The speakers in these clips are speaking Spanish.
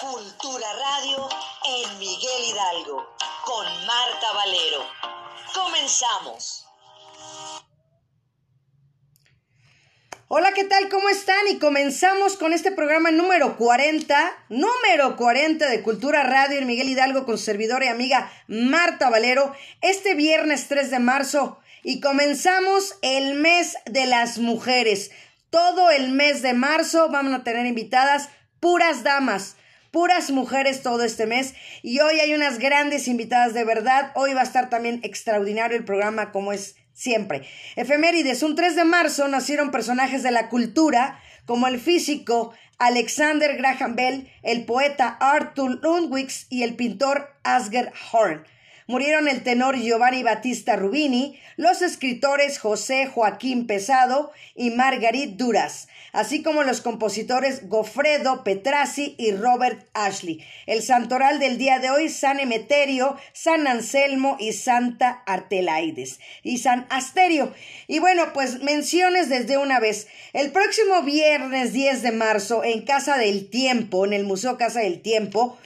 Cultura Radio en Miguel Hidalgo con Marta Valero. Comenzamos. Hola, ¿qué tal? ¿Cómo están? Y comenzamos con este programa número 40, número 40 de Cultura Radio en Miguel Hidalgo con servidora y amiga Marta Valero, este viernes 3 de marzo. Y comenzamos el mes de las mujeres. Todo el mes de marzo vamos a tener invitadas puras damas puras mujeres todo este mes y hoy hay unas grandes invitadas de verdad. Hoy va a estar también extraordinario el programa como es siempre. Efemérides, un 3 de marzo nacieron personajes de la cultura como el físico Alexander Graham Bell, el poeta Arthur Lundwix y el pintor Asger Horn. Murieron el tenor Giovanni Battista Rubini, los escritores José Joaquín Pesado y Margarit Duras, así como los compositores Gofredo Petrassi y Robert Ashley. El santoral del día de hoy, San Emeterio, San Anselmo y Santa Artelaides y San Asterio. Y bueno, pues menciones desde una vez. El próximo viernes 10 de marzo, en Casa del Tiempo, en el Museo Casa del Tiempo,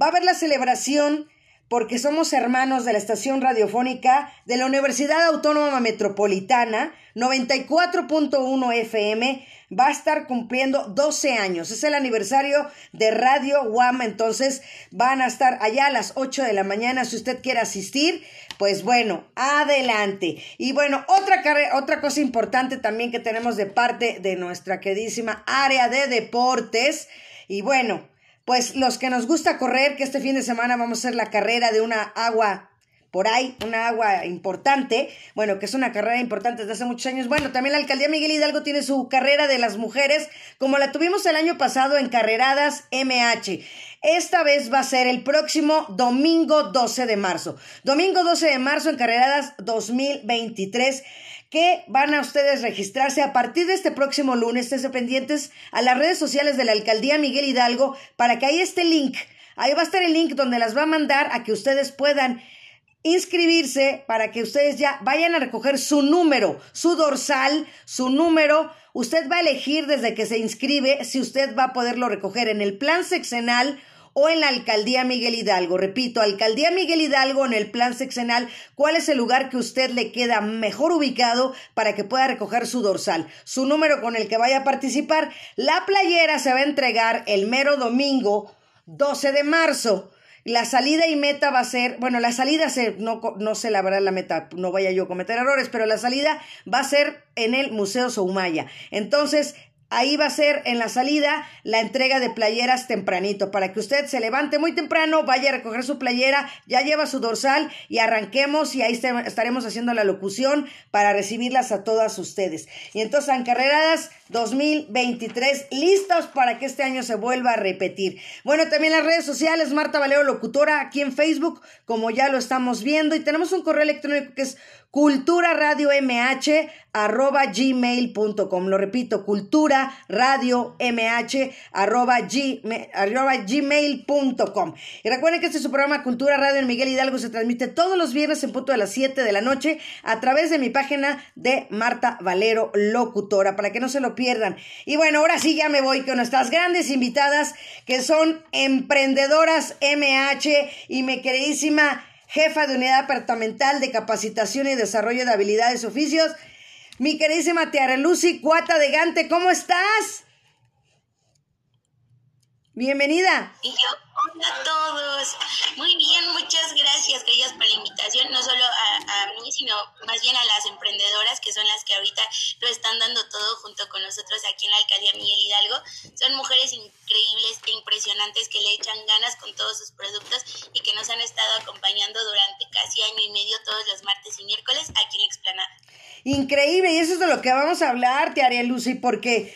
va a haber la celebración porque somos hermanos de la estación radiofónica de la Universidad Autónoma Metropolitana, 94.1 FM, va a estar cumpliendo 12 años. Es el aniversario de Radio Guam, entonces van a estar allá a las 8 de la mañana. Si usted quiere asistir, pues bueno, adelante. Y bueno, otra, otra cosa importante también que tenemos de parte de nuestra queridísima área de deportes. Y bueno, pues los que nos gusta correr, que este fin de semana vamos a hacer la carrera de una agua por ahí, una agua importante, bueno, que es una carrera importante desde hace muchos años. Bueno, también la alcaldía Miguel Hidalgo tiene su carrera de las mujeres, como la tuvimos el año pasado en Carreradas MH. Esta vez va a ser el próximo domingo 12 de marzo. Domingo 12 de marzo en Carreradas 2023 que van a ustedes registrarse a partir de este próximo lunes. Estén pendientes a las redes sociales de la alcaldía Miguel Hidalgo para que ahí esté el link. Ahí va a estar el link donde las va a mandar a que ustedes puedan inscribirse para que ustedes ya vayan a recoger su número, su dorsal, su número. Usted va a elegir desde que se inscribe si usted va a poderlo recoger en el plan sexenal o en la alcaldía Miguel Hidalgo. Repito, alcaldía Miguel Hidalgo en el plan sexenal, ¿cuál es el lugar que usted le queda mejor ubicado para que pueda recoger su dorsal? Su número con el que vaya a participar. La playera se va a entregar el mero domingo 12 de marzo. La salida y meta va a ser, bueno, la salida se, no, no sé la verdad la meta, no vaya yo a cometer errores, pero la salida va a ser en el Museo Soumaya. Entonces, Ahí va a ser en la salida la entrega de playeras tempranito para que usted se levante muy temprano, vaya a recoger su playera, ya lleva su dorsal y arranquemos y ahí estaremos haciendo la locución para recibirlas a todas ustedes. Y entonces, Carreradas 2023, listos para que este año se vuelva a repetir. Bueno, también las redes sociales, Marta Valero Locutora, aquí en Facebook, como ya lo estamos viendo, y tenemos un correo electrónico que es cultura radio mh arroba gmail.com. Lo repito, cultura radio mh arroba, gmail.com. Y recuerden que este es su programa Cultura Radio en Miguel Hidalgo se transmite todos los viernes en punto de las 7 de la noche a través de mi página de Marta Valero Locutora, para que no se lo pierdan. Y bueno, ahora sí ya me voy con nuestras grandes invitadas que son emprendedoras MH y mi queridísima jefa de unidad departamental de capacitación y desarrollo de habilidades oficios, mi queridísima Tiara Lucy Cuata de Gante, ¿cómo estás? Bienvenida. Y yo, hola a todos. Muy bien, muchas gracias, ellas por la invitación, no solo a, mí, sino más bien a las emprendedoras que son las que ahorita lo están dando todo junto con nosotros aquí en la alcaldía Miguel Hidalgo. Son mujeres increíbles e impresionantes que le echan ganas con todos sus productos y que nos han estado acompañando durante casi año y medio todos los martes y miércoles aquí en la explanada. Increíble, y eso es de lo que vamos a hablar, Tiaria Lucy, porque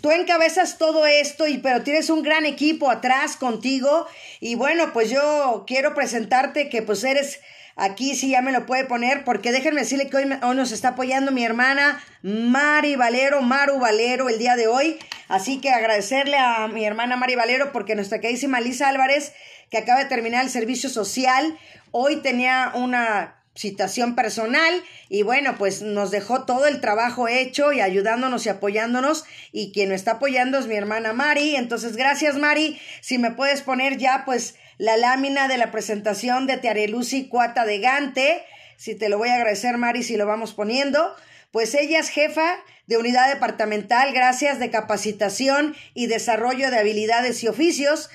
tú encabezas todo esto y pero tienes un gran equipo atrás contigo. Y bueno, pues yo quiero presentarte que pues eres aquí sí ya me lo puede poner porque déjenme decirle que hoy, hoy, nos está apoyando mi hermana Mari Valero, Maru Valero el día de hoy, así que agradecerle a mi hermana Mari Valero porque nuestra queridísima Lisa Álvarez que acaba de terminar el servicio social, hoy tenía una citación personal y bueno, pues nos dejó todo el trabajo hecho y ayudándonos y apoyándonos y quien nos está apoyando es mi hermana Mari, entonces gracias Mari, si me puedes poner ya pues la lámina de la presentación de Teareluci Cuata de Gante, si te lo voy a agradecer Mari si lo vamos poniendo, pues ella es jefa de unidad departamental, gracias de capacitación y desarrollo de habilidades y oficios,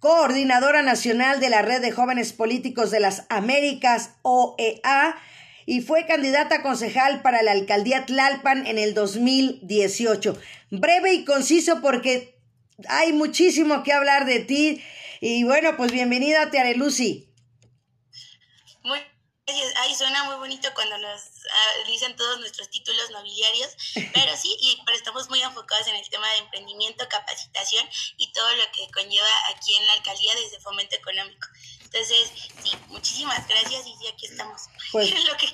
coordinadora nacional de la Red de Jóvenes Políticos de las Américas, OEA, y fue candidata a concejal para la alcaldía Tlalpan en el 2018. Breve y conciso porque hay muchísimo que hablar de ti. Y bueno, pues bienvenida Teare Lucy. Muy Ay, suena muy bonito cuando nos ah, dicen todos nuestros títulos nobiliarios, pero sí, y pero estamos muy enfocados en el tema de emprendimiento, capacitación y todo lo que conlleva aquí en la alcaldía desde fomento económico. Entonces, sí, muchísimas gracias y sí, aquí estamos. Pues, lo que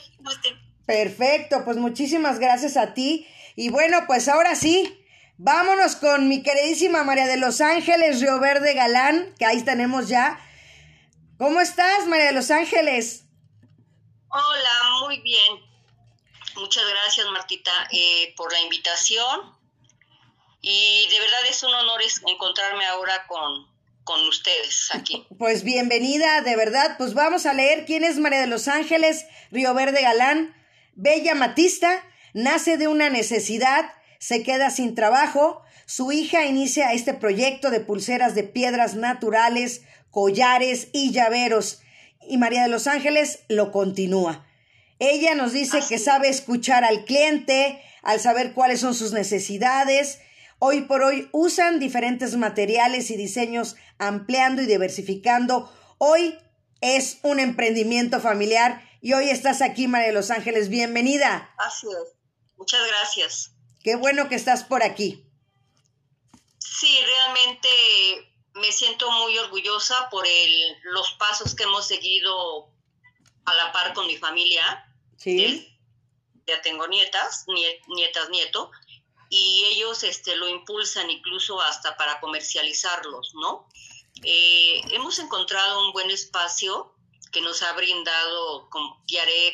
Perfecto, pues muchísimas gracias a ti. Y bueno, pues ahora sí, vámonos con mi queridísima María de Los Ángeles, Río Verde Galán, que ahí tenemos ya. ¿Cómo estás, María de Los Ángeles? Hola, muy bien. Muchas gracias, Martita, eh, por la invitación. Y de verdad es un honor encontrarme ahora con, con ustedes aquí. Pues bienvenida, de verdad. Pues vamos a leer quién es María de los Ángeles, Río Verde Galán. Bella Matista, nace de una necesidad, se queda sin trabajo. Su hija inicia este proyecto de pulseras de piedras naturales, collares y llaveros y María de los Ángeles lo continúa. Ella nos dice que sabe escuchar al cliente, al saber cuáles son sus necesidades. Hoy por hoy usan diferentes materiales y diseños ampliando y diversificando. Hoy es un emprendimiento familiar y hoy estás aquí, María de los Ángeles. Bienvenida. Así es. Muchas gracias. Qué bueno que estás por aquí. Sí, realmente me siento muy orgullosa por el, los pasos que hemos seguido a la par con mi familia. Sí. ya tengo nietas, nietas, nieto, y ellos este, lo impulsan incluso hasta para comercializarlos, ¿no? Eh, hemos encontrado un buen espacio que nos ha brindado, como,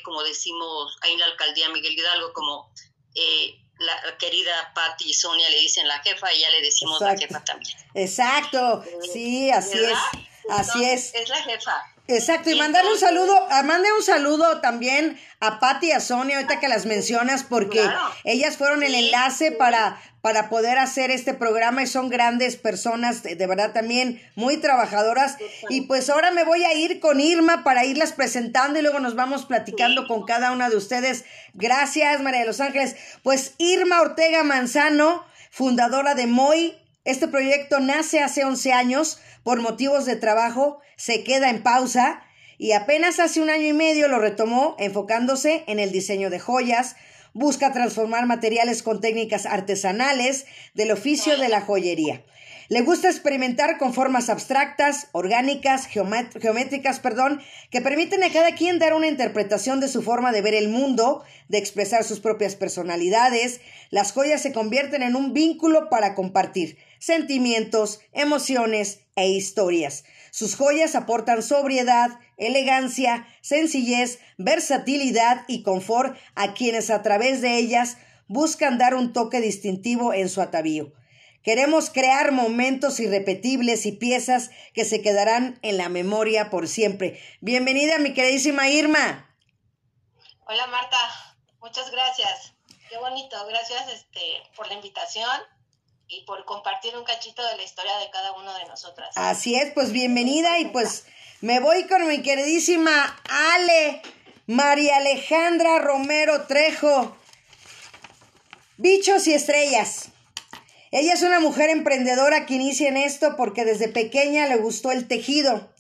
como decimos ahí en la alcaldía Miguel Hidalgo, como eh, la querida Patti y Sonia le dicen la jefa y ya le decimos la jefa también. Exacto, eh, sí, así es. Así es. Es la jefa. Exacto, y, mandarle un saludo, a, mande un saludo también a Patti y a Sonia, ahorita que las mencionas, porque ellas fueron el enlace para, para poder hacer este programa y son grandes personas, de, verdad también muy trabajadoras. Y pues ahora me voy a ir con Irma para irlas presentando y luego nos vamos platicando con cada una de ustedes. Gracias, María de los Ángeles. Pues Irma Ortega Manzano, fundadora de MOI, este proyecto nace hace 11 años por motivos de trabajo, se queda en pausa y apenas hace un año y medio lo retomó enfocándose en el diseño de joyas, busca transformar materiales con técnicas artesanales del oficio de la joyería. Le gusta experimentar con formas abstractas, orgánicas, geométricas, perdón, que permiten a cada quien dar una interpretación de su forma de ver el mundo, de expresar sus propias personalidades. Las joyas se convierten en un vínculo para compartir sentimientos, emociones e historias. Sus joyas aportan sobriedad, elegancia, sencillez, versatilidad y confort a quienes a través de ellas buscan dar un toque distintivo en su atavío. Queremos crear momentos irrepetibles y piezas que se quedarán en la memoria por siempre. Bienvenida, mi queridísima Irma. Hola, Marta. Muchas gracias. Qué bonito. Gracias este, por la invitación y por compartir un cachito de la historia de cada uno de nosotras. Así es, pues bienvenida y pues me voy con mi queridísima Ale, María Alejandra Romero Trejo. Bichos y estrellas. Ella es una mujer emprendedora que inicia en esto porque desde pequeña le gustó el tejido.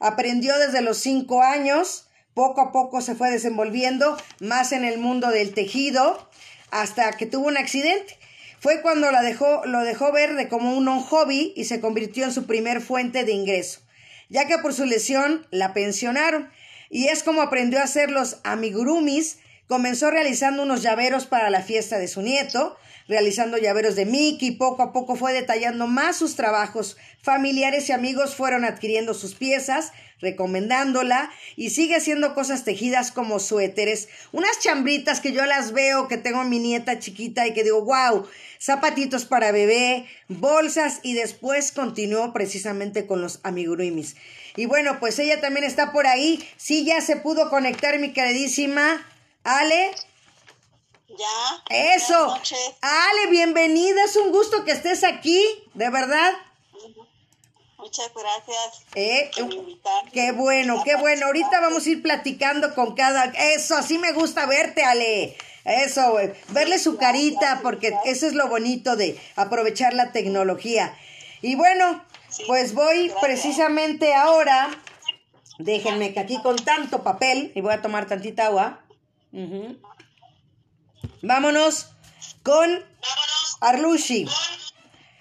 Aprendió desde los cinco años, poco a poco se fue desenvolviendo más en el mundo del tejido hasta que tuvo un accidente. Fue cuando la dejó, lo dejó ver de como un hobby y se convirtió en su primer fuente de ingreso, ya que por su lesión la pensionaron. Y es como aprendió a hacer los amigurumis Comenzó realizando unos llaveros para la fiesta de su nieto, realizando llaveros de Mickey, poco a poco fue detallando más sus trabajos. Familiares y amigos fueron adquiriendo sus piezas, recomendándola y sigue haciendo cosas tejidas como suéteres, unas chambritas que yo las veo, que tengo mi nieta chiquita y que digo, wow, zapatitos para bebé, bolsas y después continuó precisamente con los amigurumis. Y bueno, pues ella también está por ahí. Sí, ya se pudo conectar mi queridísima Ale. Ya. Eso. Ale, bienvenida. Es un gusto que estés aquí, de verdad. Muchas gracias eh, Qué bueno, qué bueno. Ahorita vamos a ir platicando con cada... Eso, así me gusta verte, Ale. Eso, verle su carita, porque eso es lo bonito de aprovechar la tecnología. Y bueno, pues voy precisamente ahora, déjenme que aquí con tanto papel, y voy a tomar tantita agua. Vámonos con Arlushi,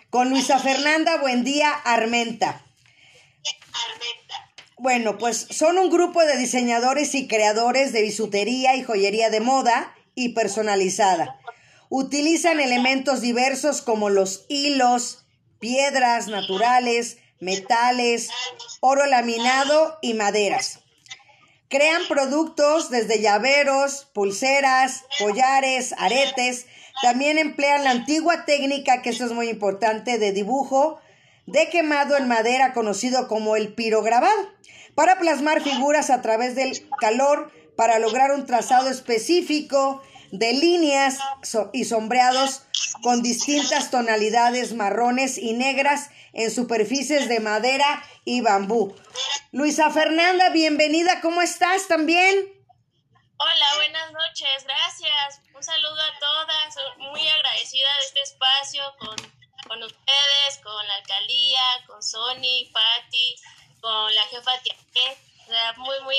con Luisa Fernanda Buendía Armenta. Bueno, pues son un grupo de diseñadores y creadores de bisutería y joyería de moda y personalizada. Utilizan elementos diversos como los hilos, piedras naturales, metales, oro laminado y maderas. Crean productos desde llaveros, pulseras, collares, aretes. También emplean la antigua técnica, que eso es muy importante, de dibujo de quemado en madera conocido como el pirograbado, para plasmar figuras a través del calor para lograr un trazado específico de líneas y sombreados con distintas tonalidades marrones y negras en superficies de madera y bambú. Luisa Fernanda, bienvenida, ¿cómo estás también? Hola, buenas noches, gracias. Un saludo a todas, muy agradecida de este espacio con, con ustedes, con la alcaldía, con Sony, Patti, con la jefa Tiaquet. muy, muy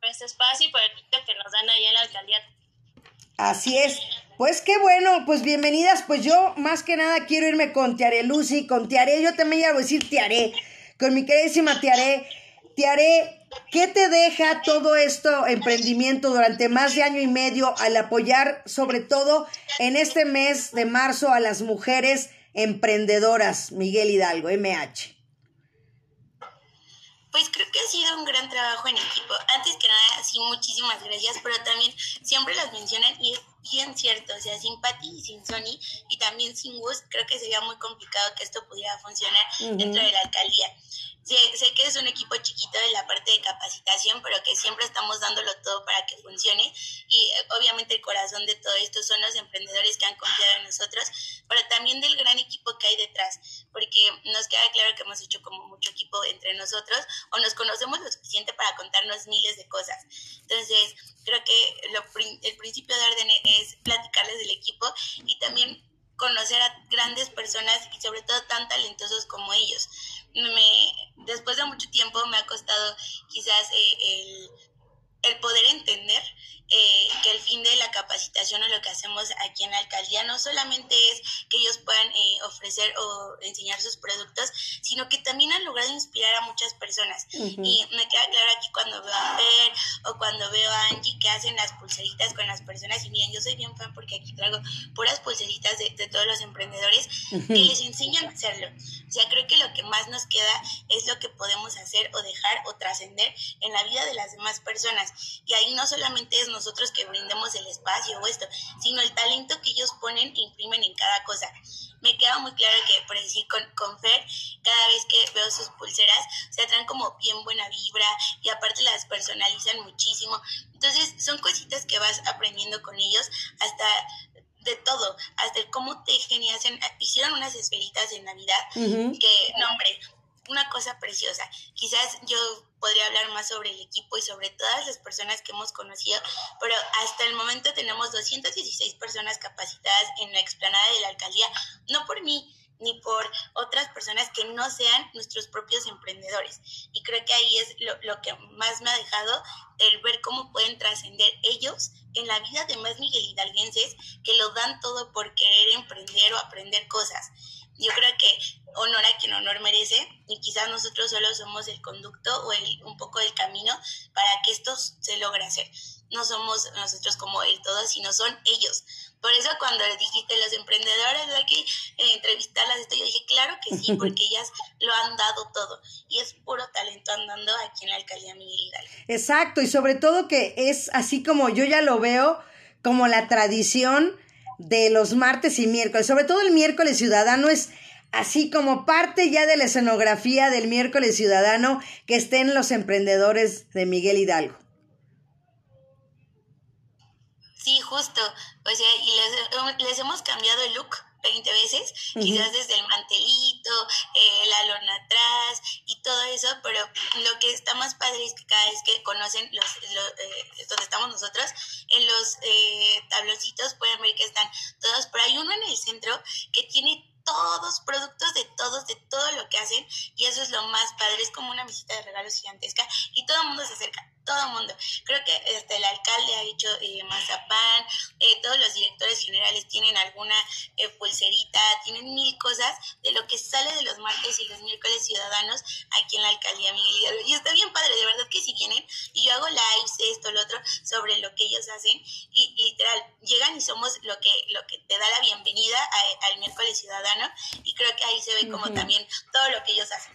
por este espacio y por el que nos dan ahí en la alcaldía Así es. Pues qué bueno, pues bienvenidas. Pues yo más que nada quiero irme con Tiare Lucy, con Tiare. Yo también ya voy a decir Tiare, con mi queridísima Tiare. Tiare, ¿qué te deja todo esto emprendimiento durante más de año y medio al apoyar sobre todo en este mes de marzo a las mujeres emprendedoras, Miguel Hidalgo, MH? Pues creo que ha sido un gran trabajo en equipo. Antes que nada, sí, muchísimas gracias, pero también siempre las mencionan y es bien cierto, o sea, sin Patti y sin Sony y también sin Gus, creo que sería muy complicado que esto pudiera funcionar dentro de la alcaldía. Sé, que es un equipo chiquito de la parte de capacitación, pero que siempre estamos dándolo todo para que funcione. Y eh, obviamente el corazón de todo esto son los emprendedores que han confiado en nosotros, pero también del gran equipo que hay detrás, porque nos queda claro que hemos hecho como mucho equipo entre nosotros o nos conocemos lo suficiente para contarnos miles de cosas. Entonces, creo que lo, el principio de orden es platicarles del equipo y también conocer a grandes personas y sobre todo tan talentosos como ellos. Me, después de mucho tiempo me ha costado quizás eh, el, el poder entender eh, que el fin de la capacitación o lo que hacemos aquí en la alcaldía no solamente es que ellos puedan eh, ofrecer o enseñar sus productos, sino que también han logrado inspirar a muchas personas. Y me queda claro aquí cuando veo a Per o cuando veo a Angie que hacen las pulseritas con las personas. Y miren, yo soy bien fan porque aquí traigo puras pulseritas de, de todos los emprendedores que les enseñan a hacerlo. O sea, creo que lo que más nos queda es lo que podemos hacer o dejar o trascender en la vida de las demás personas. Y ahí no solamente es nosotros que brindemos el espacio o esto, sino el talento que ellos ponen e imprimen en cada cosa. Me queda muy claro que, por decir, con, con Fer, cada vez que veo sus pulseras, se traen como bien buena vibra y aparte las personalizan muchísimo. Entonces, son cositas que vas aprendiendo con ellos hasta de todo, hasta el cómo tejen y hacen, hicieron unas esferitas de Navidad que, no hombre, una cosa preciosa. Quizás yo podría hablar más sobre el equipo y sobre todas las personas que hemos conocido, pero hasta el momento tenemos 216 personas capacitadas en la explanada de la alcaldía, no por mí, ni por otras personas que no sean nuestros propios emprendedores. Y creo que ahí es lo, lo que más me ha dejado el ver cómo pueden trascender ellos en la vida de más Miguel Hidalguenses que lo dan todo por querer emprender o aprender cosas yo creo que honor a quien honor merece y quizás nosotros solo somos el conducto o el, un poco del camino para que esto se logre hacer. no somos nosotros como el todo, sino son ellos. Por eso cuando dijiste los emprendedores hay que eh, entrevistarlas, esto, yo dije, claro que sí, porque ellas lo han dado todo. Y es puro talento andando aquí en la alcaldía Miguel Hidalgo. Exacto, y sobre todo que es así como yo ya lo veo, como la tradición de los martes y miércoles. Sobre todo el miércoles ciudadano es así como parte ya de la escenografía del miércoles ciudadano que estén los emprendedores de Miguel Hidalgo. Sí, justo. O sea, y les, les hemos cambiado el look 20 veces, quizás desde el mantelito, eh, la lona atrás y todo eso, pero lo que está más padre es que cada vez que conocen los, eh, donde estamos nosotros, en los eh, tabloncitos pueden ver que están todos, pero hay uno en el centro que tiene todos, productos de todos, de todo lo que hacen, y eso es lo más padre, es como una visita de regalos gigantesca, y todo el mundo se acerca, todo el mundo. Creo que este, el alcalde ha hecho eh, mazapán, eh, todos los directores generales tienen alguna eh, pulserita, tienen mil cosas de lo que sale de los martes y los miércoles ciudadanos aquí en la alcaldía Miguel Hidalgo. Y está bien padre, de verdad que si vienen, y yo hago lives, esto, lo otro, sobre lo que ellos hacen, y literal, llegan y somos lo que, lo que te da la bienvenida al miércoles ciudadano y creo que ahí se ve como también todo lo que ellos hacen.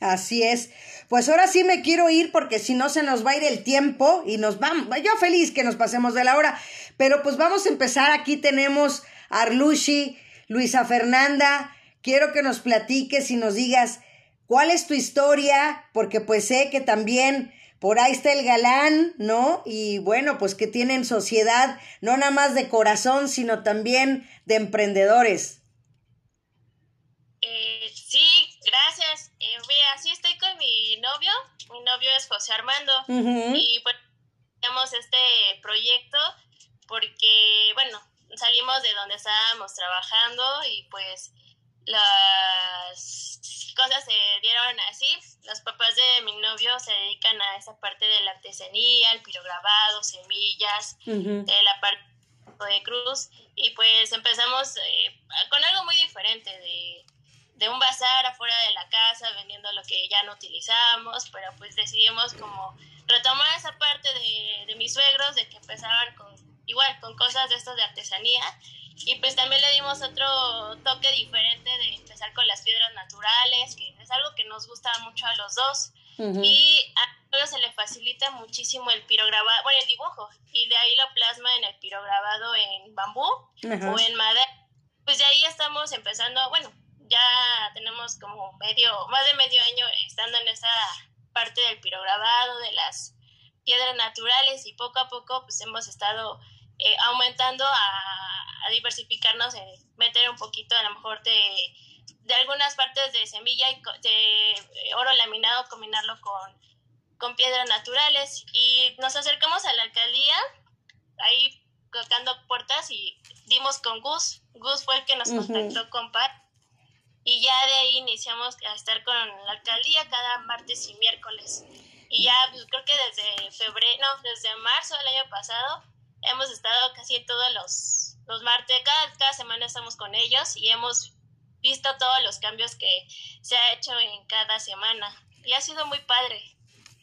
Así es. Pues ahora sí me quiero ir porque si no se nos va a ir el tiempo y nos vamos. Yo feliz que nos pasemos de la hora, pero pues vamos a empezar. Aquí tenemos a Arlushi, Luisa Fernanda. Quiero que nos platiques y nos digas cuál es tu historia, porque pues sé que también por ahí está el galán, ¿no? Y bueno, pues que tienen sociedad no nada más de corazón, sino también de emprendedores. Eh, sí, gracias. Eh, mira, sí estoy con mi novio. Mi novio es José Armando. Y pues tenemos este proyecto porque, bueno, salimos de donde estábamos trabajando y pues las cosas se dieron así. Los papás de mi novio se dedican a esa parte de la artesanía, el pirograbado, semillas, de la parte de cruz y pues empezamos eh, con algo muy diferente de de un bazar afuera de la casa vendiendo lo que ya no utilizamos, pero pues decidimos como retomar esa parte de, de mis suegros, de que empezaban con, igual, con cosas de estos de artesanía, y pues también le dimos otro toque diferente de empezar con las piedras naturales, que es algo que nos gusta mucho a los dos. Y a todos se le facilita muchísimo el pirograbado, bueno, el dibujo, y de ahí lo plasma en el pirograbado en bambú o en madera. Pues de ahí estamos empezando, bueno, ya tenemos como medio, más de medio año estando en esa parte del pirograbado, de las piedras naturales y poco a poco pues hemos estado eh, aumentando a, a, diversificarnos, en meter un poquito a lo mejor de, de algunas partes de semilla y de eh, oro laminado, combinarlo con, con piedras naturales. Y nos acercamos a la alcaldía, ahí tocando puertas y dimos con Gus. Gus fue el que nos contactó con Pat y ya de ahí iniciamos a estar con la alcaldía cada martes y miércoles. Y ya pues, creo que desde febrero, no, desde marzo del año pasado hemos estado casi todos los, los martes, cada, cada semana estamos con ellos y hemos visto todos los cambios que se ha hecho en cada semana. Y ha sido muy padre.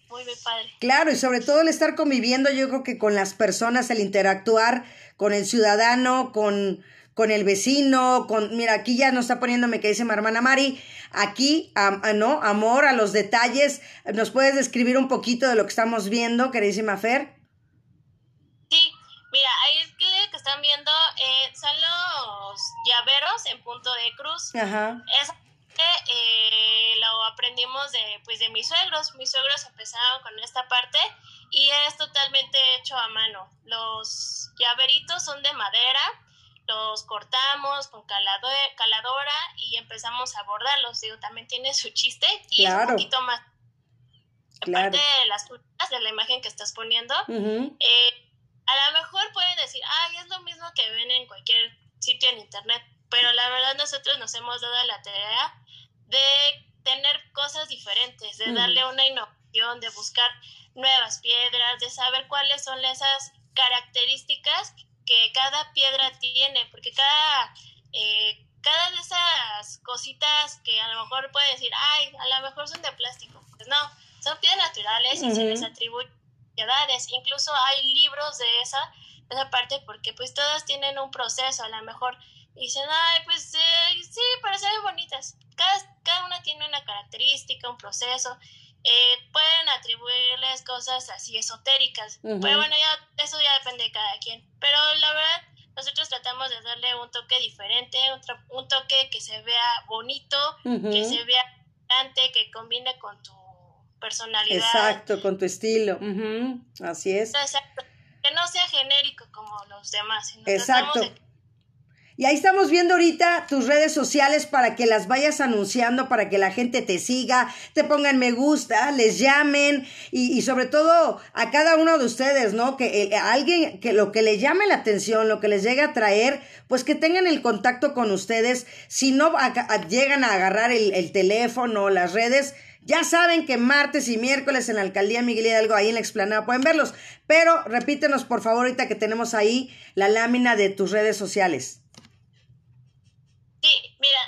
Muy, muy padre. Claro, y sobre todo el estar conviviendo, yo creo que con las personas, el interactuar con el ciudadano, con, con el vecino, con, mira, aquí ya nos está poniéndome que dice mi hermana Mari, aquí, ¿no? Amor a los detalles. ¿Nos puedes describir un poquito de lo que estamos viendo, queridísima Fer? Sí, mira, ahí que están viendo eh, son los llaveros en punto de cruz. Ajá. Es, eh, lo aprendimos de, pues, de mis suegros. Mis suegros empezaron con esta parte y es totalmente hecho a mano. Los llaveritos son de madera los cortamos con caladora y empezamos a bordarlos. Digo, también tiene su chiste y es un poquito más. Aparte de las de la imagen que estás poniendo, eh, a lo mejor pueden decir, ay, es lo mismo que ven en cualquier sitio en internet, pero la verdad nosotros nos hemos dado la tarea de tener cosas diferentes, de darle una innovación, de buscar nuevas piedras, de saber cuáles son esas características que cada piedra tiene, porque cada, eh, cada de esas cositas que a lo mejor puede decir, ay, a lo mejor son de plástico, pues no, son piedras naturales y se les atribuye edades. Incluso hay libros de esa, esa parte porque pues todas tienen un proceso, a lo mejor dicen, ay, pues eh, sí, parecen bonitas. Cada, cada una tiene una característica, un proceso. Eh, pueden atribuirles cosas así esotéricas. Pero bueno, ya eso ya depende de cada quien. Pero la verdad, nosotros tratamos de darle un toque diferente, un, un toque que se vea bonito, que se vea que combine con tu personalidad. Exacto, con tu estilo. Así es. Exacto. Que no sea genérico como los demás. Sino Exacto. Y ahí estamos viendo ahorita tus redes sociales para que las vayas anunciando, para que la gente te siga, te pongan me gusta, les llamen y, sobre todo a cada uno de ustedes, ¿no? Que eh, alguien, que lo que le llame la atención, lo que les llegue a traer, pues que tengan el contacto con ustedes. Si no llegan a agarrar el, el teléfono, las redes, ya saben que martes y miércoles en la alcaldía Miguel Hidalgo, ahí en la explanada, pueden verlos. Pero repítenos, por favor, ahorita que tenemos ahí la lámina de tus redes sociales. Sí, mira,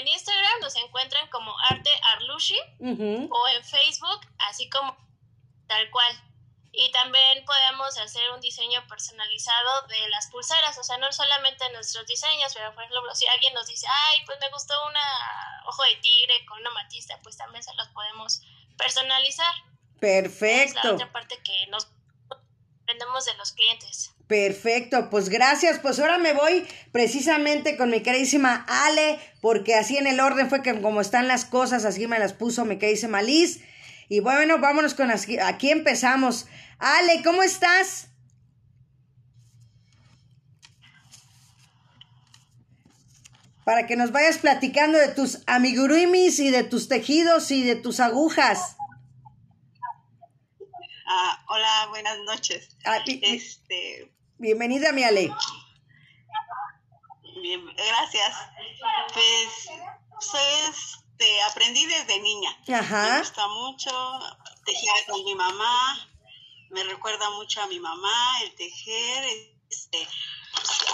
en Instagram nos encuentran como Arte Arlushi o en Facebook, así como tal cual. Y también podemos hacer un diseño personalizado de las pulseras, o sea, no solamente nuestros diseños, pero por ejemplo, si alguien nos dice, ay, pues me gustó una ojo de tigre con una matista, pues también se los podemos personalizar. Perfecto. Es la otra parte que nos aprendemos de los clientes. Perfecto, pues gracias. Pues ahora me voy precisamente con mi queridísima Ale, porque así en el orden fue que como están las cosas, así me las puso mi queridísima Liz. Y bueno, vámonos con aquí, aquí empezamos. Ale, ¿cómo estás? Para que nos vayas platicando de tus amiguruimis y de tus tejidos y de tus agujas. Ah, hola, buenas noches. Ah, este, Bienvenida, mi Ale. Bien, gracias. Pues, este, aprendí desde niña. Ajá. Me gusta mucho, tejía con mi mamá, me recuerda mucho a mi mamá, el tejer, este,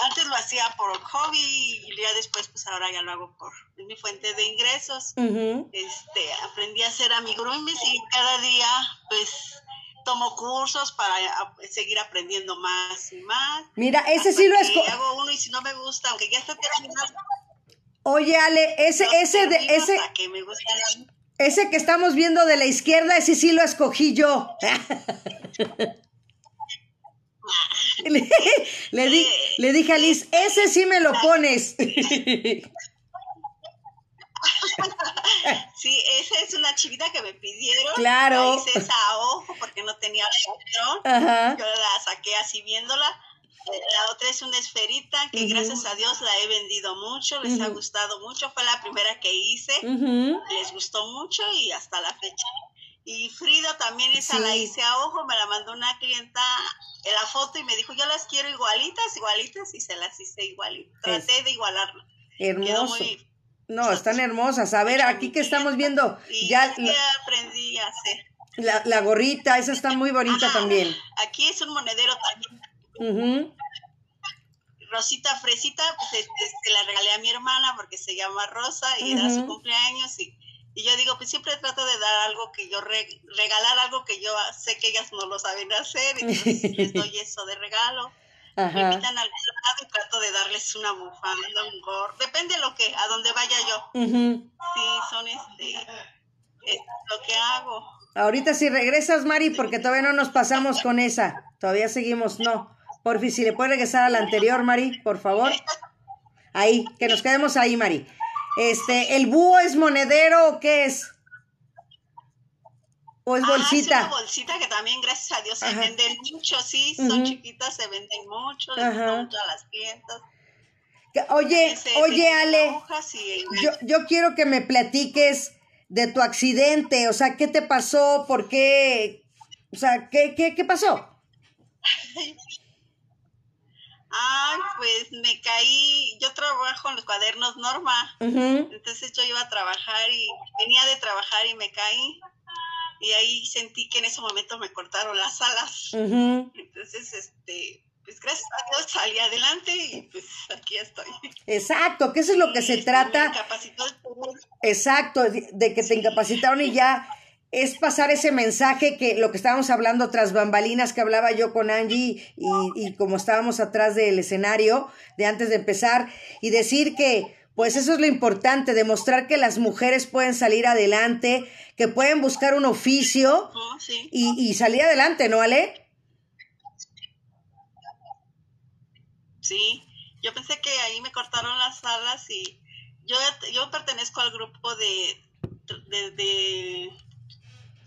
antes lo hacía por hobby y ya después, pues ahora ya lo hago por mi fuente de ingresos. Este, aprendí a hacer amigurumis y cada día, pues, tomo cursos para seguir aprendiendo más y más. Mira, ese sí lo escogí. Hago uno y si no me gusta, aunque ya está terminado. Oye, Ale, ese, ese, de, ese, que me gusta ese que estamos viendo de la izquierda, ese sí lo escogí yo. le, le, le dije a Liz, ese sí me lo pones. sí, esa es una chivita que me pidieron. Claro. hice esa ojo porque no tenía patrón. Yo la saqué así viéndola. Eh, la otra es una esferita que gracias a Dios la he vendido mucho, les ha gustado mucho. Fue la primera que hice, les gustó mucho y hasta la fecha. Y Frida también esa la hice a ojo, me la mandó una clienta en la foto y me dijo, yo las quiero igualitas, igualitas, y se las hice igualitas. Traté de igualarla. Hermoso. Quedó muy no, están hermosas. A ver, aquí que estamos viendo. ya aprendí a hacer. La, la, gorrita, esa está muy bonita también. Aquí es un monedero también. Rosita Fresita, pues este, la regalé a mi hermana porque se llama Rosa y era su cumpleaños. Y, y, yo digo, pues siempre trato de dar algo que yo, regalar algo que yo sé que ellas no lo saben hacer. Y les doy eso de regalo. Me invitan al lado y trato de darles una bufanda, un gorro, depende de lo que, a donde vaya yo. Sí, son este, lo que hago. Ahorita si regresas, Mari, porque todavía no nos pasamos con esa, todavía seguimos, no. Porfi, si le puedes regresar a la anterior, Mari, por favor. Ahí, que nos quedemos ahí, Mari. Este, ¿el búho es monedero o qué es? ¿O es bolsita? Ah, es una bolsita que también, gracias a Dios, se venden mucho, sí, son chiquitas, se venden mucho, les mucho a las clientas. Oye, oye, Ale, yo, yo quiero que me platiques de tu accidente, o sea, ¿qué te pasó? ¿Por qué? O sea, ¿qué, qué, qué pasó? Ay, pues me caí, yo trabajo en los cuadernos Norma, entonces yo iba a trabajar y venía de trabajar y me caí y ahí sentí que en ese momento me cortaron las alas. Entonces, este, pues gracias a Dios salí adelante y pues aquí estoy. Exacto, que eso es lo que se trata. Exacto, de que te incapacitaron y ya es pasar ese mensaje que lo que estábamos hablando tras bambalinas que hablaba yo con Angie y, y como estábamos atrás del escenario de antes de empezar y decir que pues eso es lo importante, demostrar que las mujeres pueden salir adelante, que pueden buscar un oficio Oh, sí. y, y salir adelante, ¿no, Ale? Sí, yo pensé que ahí me cortaron las alas y yo, yo pertenezco al grupo de, de, de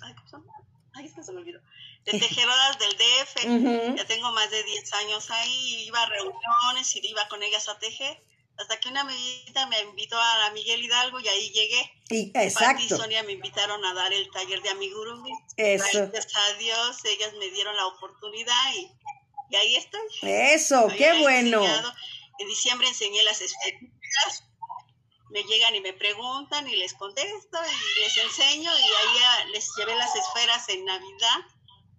ay, ¿cómo se llama? Ay, es que se me olvidó. De tejedoras del DF. Ujú. Ya tengo más de 10 años ahí, iba a reuniones y iba con ellas a tejer. Hasta que una amiguita me invitó a la Miguel Hidalgo y ahí llegué. Y, Pati y exacto, Sonia me invitaron a dar el taller de amigurumi. Eso. Gracias a Dios, ellas me dieron la oportunidad y, y ahí estoy. eso, Ahí qué bueno. enseñado. En diciembre enseñé las esferas. Me llegan y me preguntan y les contesto y les enseño y ahí ah, les llevé las esferas en Navidad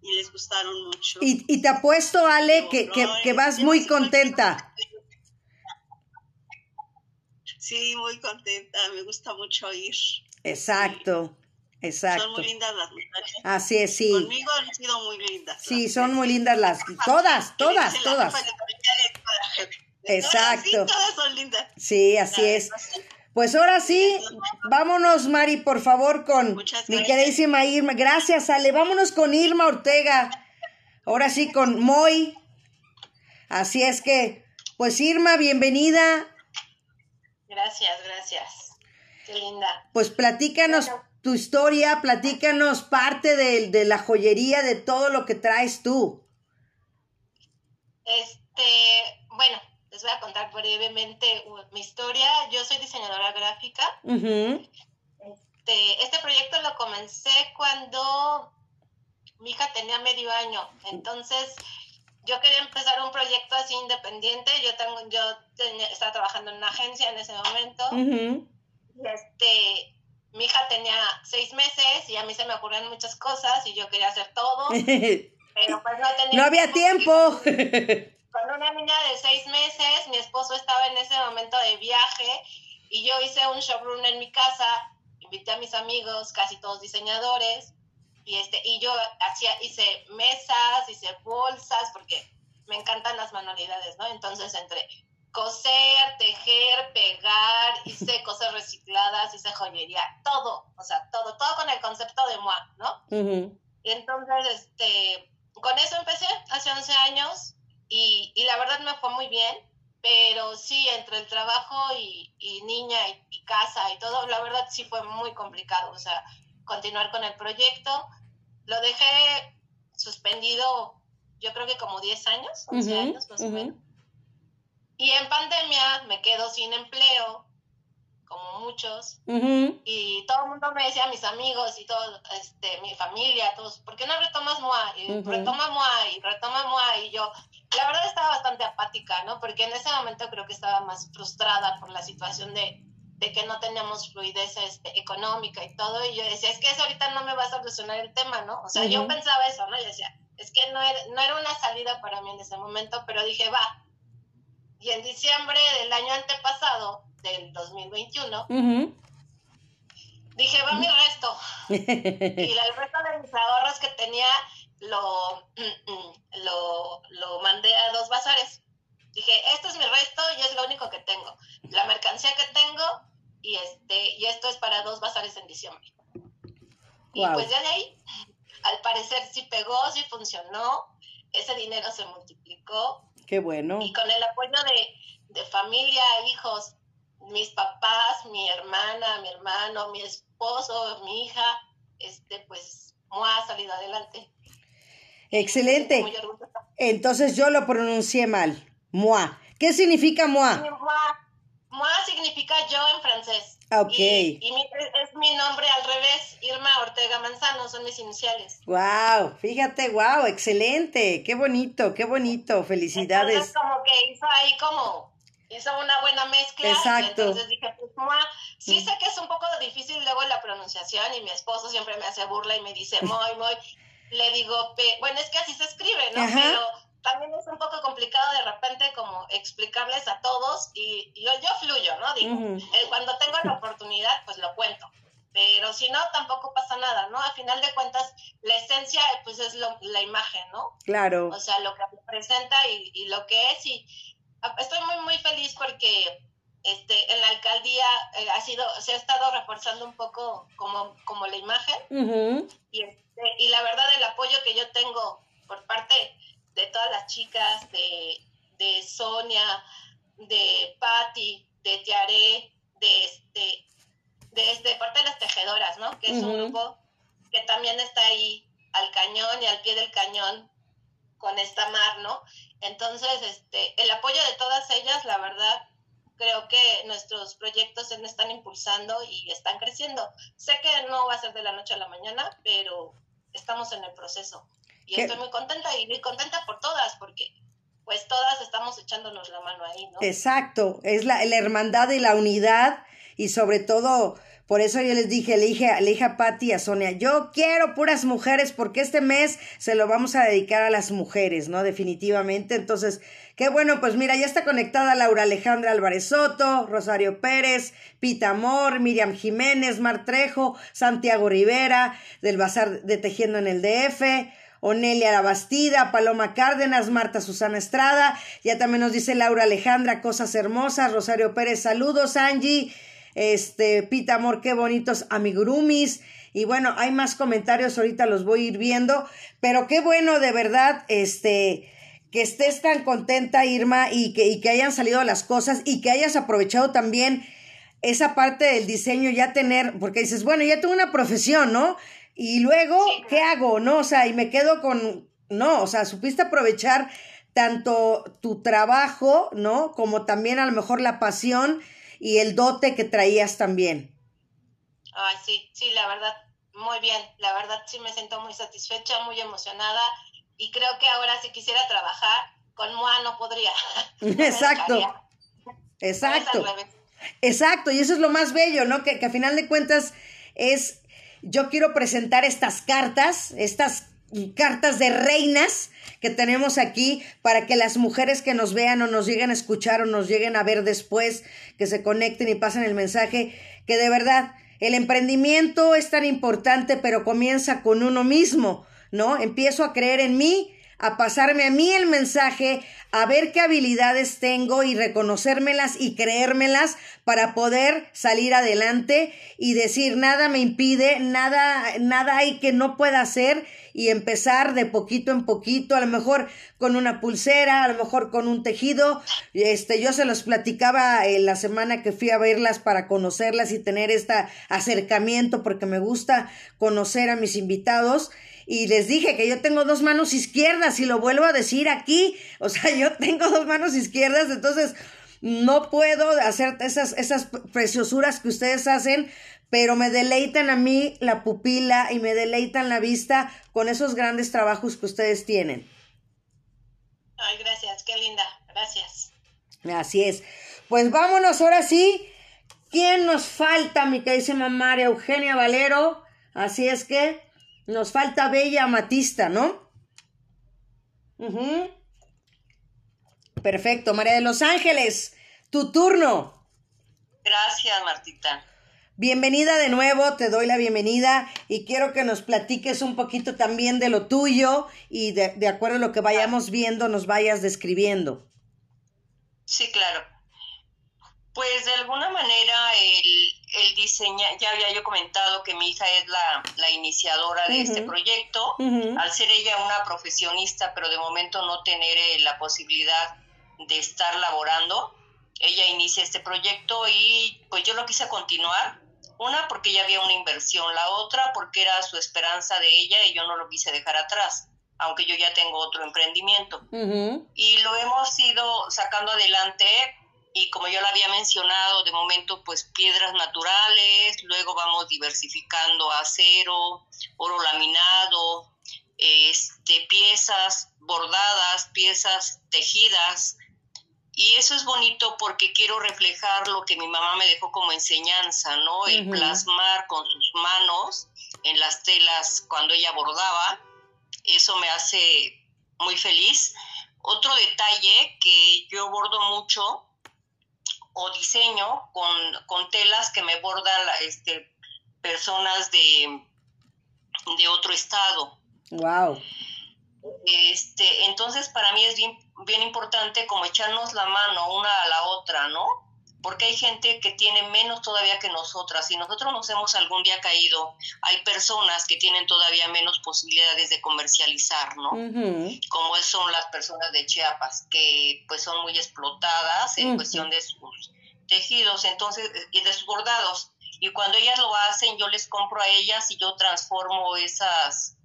y les gustaron mucho. Y, y te apuesto, Ale, que, que, que vas muy contenta. Sí, muy contenta, me gusta mucho ir. Exacto, Son exacto. muy lindas las muchachas. Así es, sí. Conmigo han sido muy lindas. Sí, son muy lindas las... Todas, todas, todas. Exacto. Sí, todas son lindas. Sí, así es. Pues ahora sí, vámonos, Mari, por favor, con mi queridísima Irma. Gracias, Ale. Vámonos con Irma Ortega. Ahora sí, con Moy. Así es que, pues Irma, bienvenida. Gracias, gracias. Qué linda. Pues platícanos tu historia, platícanos parte de, de la joyería, de todo lo que traes tú. Este, bueno, les voy a contar brevemente uh, mi historia. Yo soy diseñadora gráfica. Este, este proyecto lo comencé cuando mi hija tenía medio año. Entonces, yo quería empezar un proyecto así independiente. Yo tengo, yo tenía- estaba trabajando en una agencia en ese momento. Y este, mi hija tenía seis meses y a mí se me ocurrían muchas cosas y yo quería hacer todo, pero pues no tenía No había tiempo. Con una niña de seis meses, mi esposo estaba en ese momento de viaje y yo hice un showroom en mi casa, invité a mis amigos, casi todos diseñadores, y este y yo hacía hice mesas, hice bolsas porque me encantan las manualidades, ¿no? Entonces entre coser, tejer, pegar, hice cosas recicladas, hice joyería, todo, o sea, todo, todo con el concepto de moi, ¿no? Ujú. Y entonces, este, con eso empecé hace 11 años y, y la verdad me fue muy bien, pero sí, entre el trabajo y, y niña y, y casa y todo, la verdad sí fue muy complicado, o sea, continuar con el proyecto. Lo dejé suspendido, yo creo que como 10 años, 11 Ujú, años más o ujú. menos. Y en pandemia me quedo sin empleo, como muchos, Ujú. y todo el mundo me decía, mis amigos y todo, este, mi familia, todos, ¿por qué no retomas MOA? Y retoma MOA y retoma MOA. Y yo, la verdad estaba bastante apática, ¿no? Porque en ese momento creo que estaba más frustrada por la situación de, de que no teníamos fluidez este, económica y todo. Y yo decía, es que eso ahorita no me va a solucionar el tema, ¿no? O sea, yo Ujú. pensaba eso, ¿no? Yo decía, es que no era, no era una salida para mí en ese momento, pero dije, va. Y en diciembre del año antepasado, del 2021, Ujú. dije, va mi resto. y el resto de mis ahorros que tenía lo, lo, lo mandé a dos bazares. Dije, esto es mi resto y es lo único que tengo. La mercancía que tengo y este y esto es para dos bazares en diciembre. Y pues ya de ahí, al parecer sí pegó, sí funcionó, ese dinero se multiplicó Qué bueno. y con el apoyo de, de familia, hijos, mis papás, mi hermana, mi hermano, mi esposo, mi hija, este, pues, ha salido adelante. Excelente. Entonces yo lo pronuncié mal. Moi. ¿Qué significa moi? Moa significa yo en francés. Ok. Y, y mi- es mi nombre al revés, Irma Ortega Manzano, son mis iniciales. Wow, fíjate, wow, excelente. Qué bonito, qué bonito. Felicidades. Entonces como que hizo ahí como, hizo una buena mezcla. Exacto. Entonces dije, pues Moa, sí sé que es un poco difícil luego la pronunciación y mi esposo siempre me hace burla y me dice, Moy, Moy. Le digo, bueno, es que así se escribe, ¿no? Ajá. Pero también es un poco complicado de repente como explicarles a todos y, y yo, yo fluyo, ¿no? Digo, Ujú. eh, cuando tengo la oportunidad, pues lo cuento. pero si no, tampoco pasa nada, ¿no? A final de cuentas, la esencia, pues es la imagen, ¿no? Claro. O sea, lo que representa y, y lo que es, y estoy muy, muy feliz porque este, en la alcaldía eh, ha sido, se ha estado reforzando un poco como, como la imagen y, este, y la verdad el apoyo que yo tengo por parte de todas las chicas, de, de Sonia, de Patti, de Tiaré, de este, de este, parte de las tejedoras, ¿no? Que es un grupo que también está ahí al cañón y al pie del cañón con esta mar, ¿no? Entonces, este, el apoyo de todas ellas, la verdad, creo que nuestros proyectos se están impulsando y están creciendo. Sé que no va a ser de la noche a la mañana, pero estamos en el proceso. Y estoy muy contenta y muy contenta por todas, porque pues todas estamos echándonos la mano ahí, ¿no? Exacto, es la, la hermandad y la unidad y sobre todo por eso yo les dije, le dije, le dije a Patti a Sonia, yo quiero puras mujeres porque este mes se lo vamos a dedicar a las mujeres, ¿no? Definitivamente. Entonces, qué bueno, pues mira, ya está conectada Laura Alejandra Álvarez Soto, Rosario Pérez, Pita Amor, Miriam Jiménez, Mar Trejo, Santiago Rivera, del Bazar de Tejiendo en el DF. Onelia La Bastida, Paloma Cárdenas, Marta Susana Estrada, ya también nos dice Laura Alejandra, cosas hermosas, Rosario Pérez, saludos, Angie, este, Pita Amor, qué bonitos amigurumis. Y bueno, hay más comentarios, ahorita los voy a ir viendo, pero qué bueno de verdad, este, que estés tan contenta, Irma, y que, y que hayan salido las cosas y que hayas aprovechado también esa parte del diseño, ya tener, porque dices, bueno, ya tengo una profesión, ¿no? Y luego, ¿qué hago? ¿No? O sea, y me quedo con, no, o sea, supiste aprovechar tanto tu trabajo, ¿no? Como también a lo mejor la pasión y el dote que traías también. Ay, sí, sí, la verdad, muy bien. La verdad sí me siento muy satisfecha, muy emocionada y creo que ahora si quisiera trabajar con MOA no podría. Exacto. Exacto. Exacto, y eso es lo más bello, ¿no? Que, que a final de cuentas es, yo quiero presentar estas cartas, estas cartas de reinas que tenemos aquí para que las mujeres que nos vean o nos lleguen a escuchar o nos lleguen a ver después, que se conecten y pasen el mensaje, que de verdad el emprendimiento es tan importante, pero comienza con uno mismo, ¿no? Empiezo a creer en mí, a pasarme a mí el mensaje, a ver qué habilidades tengo y reconocérmelas y creérmelas para poder salir adelante y decir nada me impide, nada, nada hay que no pueda hacer y empezar de poquito en poquito, a lo mejor con una pulsera, a lo mejor con un tejido. Este, yo se los platicaba en la semana que fui a verlas para conocerlas y tener este acercamiento porque me gusta conocer a mis invitados y les dije que yo tengo dos manos izquierdas y lo vuelvo a decir aquí, o sea, yo tengo dos manos izquierdas, entonces no puedo hacer esas, esas preciosuras que ustedes hacen, pero me deleitan a mí la pupila y me deleitan la vista con esos grandes trabajos que ustedes tienen. Ay, gracias, qué linda, gracias. Así es. Pues vámonos ahora sí. ¿Quién nos falta, mi queridísima María Eugenia Valero? Así es que nos falta Bella Matista, ¿no? Perfecto, María de Los Ángeles, tu turno. Gracias, Martita. Bienvenida de nuevo, te doy la bienvenida y quiero que nos platiques un poquito también de lo tuyo y de, de acuerdo a lo que vayamos viendo nos vayas describiendo. Sí, claro. Pues de alguna manera el, el diseño, ya había yo comentado que mi hija es la, la iniciadora de este proyecto, al ser ella una profesionista, pero de momento no tener eh, la posibilidad de estar laborando, ella inicia este proyecto y pues yo lo quise continuar, una porque ya había una inversión, la otra porque era su esperanza de ella y yo no lo quise dejar atrás aunque yo ya tengo otro emprendimiento. Y lo hemos ido sacando adelante y como yo lo había mencionado, de momento pues piedras naturales, luego vamos diversificando acero, oro laminado, este, piezas bordadas, piezas tejidas. Y eso es bonito porque quiero reflejar lo que mi mamá me dejó como enseñanza, ¿no? El plasmar con sus manos en las telas cuando ella bordaba. Eso me hace muy feliz. Otro detalle que yo bordo mucho o diseño con, con telas que me borda este, personas de, de otro estado. Wow. Este, entonces para mí es bien, bien importante como echarnos la mano una a la otra, ¿no? Porque hay gente que tiene menos todavía que nosotras. Si nosotros nos hemos algún día caído, hay personas que tienen todavía menos posibilidades de comercializar, ¿no? Como son las personas de Chiapas, que pues son muy explotadas en cuestión de sus tejidos, entonces, y de sus bordados. Y cuando ellas lo hacen, yo les compro a ellas y yo transformo esas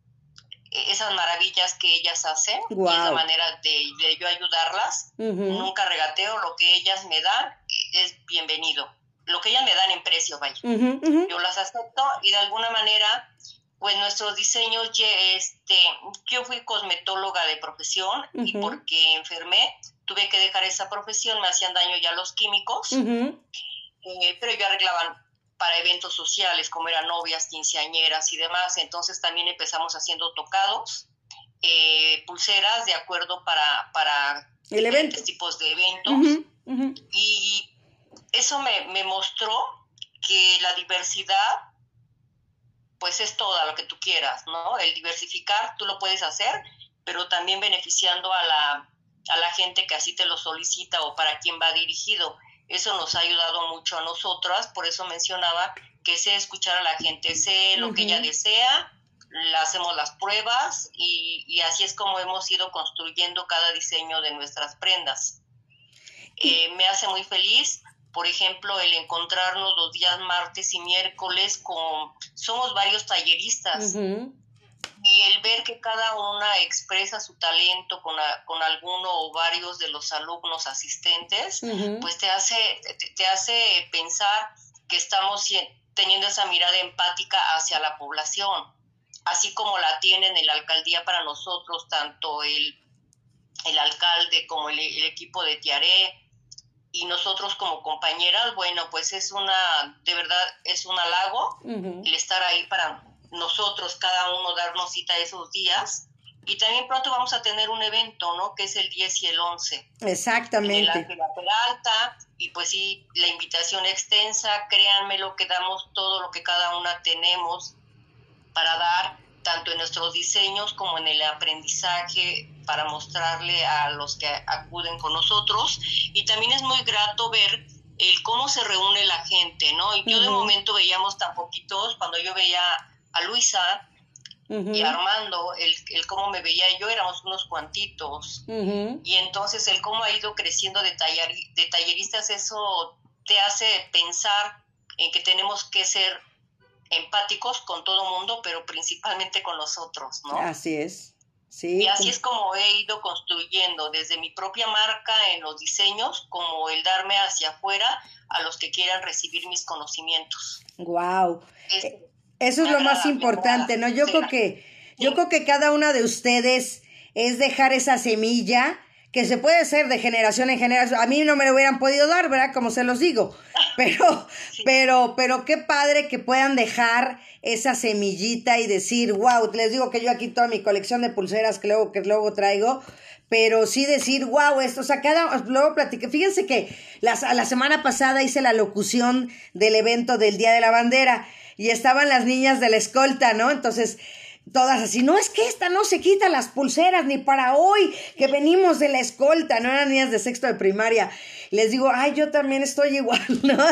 esas maravillas que ellas hacen, wow. es la manera de, yo ayudarlas. Nunca regateo, lo que ellas me dan es bienvenido. Lo que ellas me dan en precio, vaya. Yo las acepto y de alguna manera, pues nuestros diseños, este, yo fui cosmetóloga de profesión y porque enfermé, tuve que dejar esa profesión, me hacían daño ya los químicos, eh, pero yo arreglaban para eventos sociales, como eran novias, quinceañeras y demás. Entonces también empezamos haciendo tocados, eh, pulseras de acuerdo para, para diferentes tipos de eventos. Y eso me, me mostró que la diversidad pues es toda lo que tú quieras, ¿no? El diversificar, tú lo puedes hacer, pero también beneficiando a la, a la gente que así te lo solicita o para quien va dirigido. Eso nos ha ayudado mucho a nosotras, por eso mencionaba que sé escuchar a la gente, sé lo que ella desea, hacemos las pruebas y, así es como hemos ido construyendo cada diseño de nuestras prendas. Eh, me hace muy feliz, por ejemplo, el encontrarnos los días martes y miércoles con, somos varios talleristas y el ver que cada una expresa su talento con, con alguno o varios de los alumnos asistentes, pues te hace, te, hace pensar que estamos teniendo esa mirada empática hacia la población, así como la tienen en la alcaldía para nosotros, tanto el, el alcalde como el, equipo de Tiaré, y nosotros como compañeras, bueno, pues es una, de verdad, es un halago el estar ahí para, nosotros, cada uno, darnos cita esos días. Y también pronto vamos a tener un evento, ¿no? Que es el 10 y el 11. Exactamente. En la Peralta, y pues sí, la invitación extensa, créanme lo que damos todo lo que cada una tenemos para dar, tanto en nuestros diseños como en el aprendizaje, para mostrarle a los que acuden con nosotros. Y también es muy grato ver el cómo se reúne la gente, ¿no? Y yo de momento veíamos tan poquitos, cuando yo veía a Luisa y Armando, el, el, cómo me veía yo, éramos unos cuantitos. Y entonces el cómo ha ido creciendo de, de talleristas, eso te hace pensar en que tenemos que ser empáticos con todo mundo, pero principalmente con nosotros, ¿no? Así es. Sí. Y así es como he ido construyendo desde mi propia marca en los diseños, como el darme hacia afuera a los que quieran recibir mis conocimientos. Wow. Eso es lo más importante, ¿no? Yo creo que, yo creo que cada una de ustedes es dejar esa semilla que se puede hacer de generación en generación. A mí no me lo hubieran podido dar, ¿verdad? Como se los digo. Pero, pero, pero qué padre que puedan dejar esa semillita y decir, wow, les digo que yo aquí toda mi colección de pulseras que luego, que luego traigo, pero sí decir, wow, esto, o sea, cada, luego platiqué, fíjense que la, la semana pasada hice la locución del evento del Día de la Bandera y estaban las niñas de la escolta, ¿no? Entonces, todas así, no es que esta no se quita las pulseras ni para hoy que venimos de la escolta, no eran niñas de sexto de primaria. Les digo, ay, yo también estoy igual, ¿no?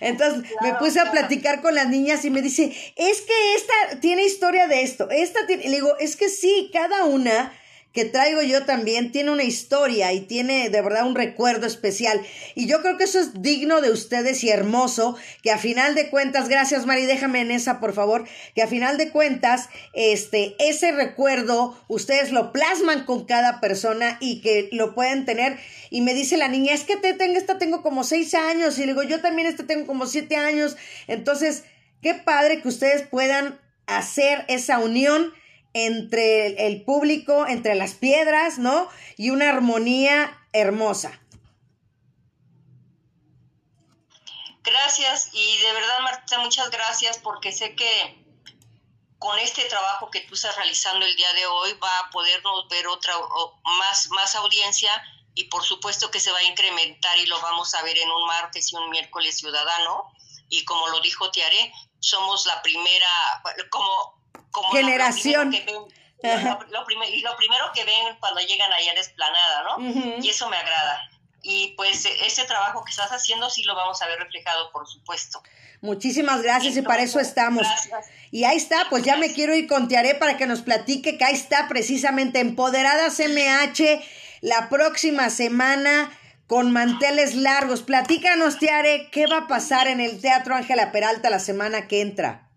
Entonces me puse a platicar con las niñas y me dice, es que esta tiene historia de esto, esta tiene, y le digo, es que sí, cada una que traigo yo también tiene una historia y tiene de verdad un recuerdo especial. Y yo creo que eso es digno de ustedes y hermoso, que a final de cuentas, gracias Mari, déjame en esa por favor, que a final de cuentas, este, ese recuerdo ustedes lo plasman con cada persona y que lo pueden tener. Y me dice la niña, es que te tengo, esta tengo como seis años. Y le digo, yo también esta tengo como siete años. Entonces, qué padre que ustedes puedan hacer esa unión entre el público, entre las piedras, ¿no? Y una armonía hermosa. Gracias y de verdad Marta, muchas gracias porque sé que con este trabajo que tú estás realizando el día de hoy va a podernos ver otra más más audiencia y por supuesto que se va a incrementar y lo vamos a ver en un martes y un miércoles ciudadano y como lo dijo Tiare, somos la primera, como, como generación. lo, y lo primero que ven cuando llegan allá a la esplanada, ¿no? Y eso me agrada. Y pues ese trabajo que estás haciendo sí lo vamos a ver reflejado, por supuesto. Muchísimas gracias y para eso estamos. Y ahí está, pues ya me quiero ir con Tiare para que nos platique que ahí está precisamente Empoderadas MH la próxima semana con manteles largos. Platícanos, Tiare, ¿qué va a pasar en el Teatro Ángela Peralta la semana que entra?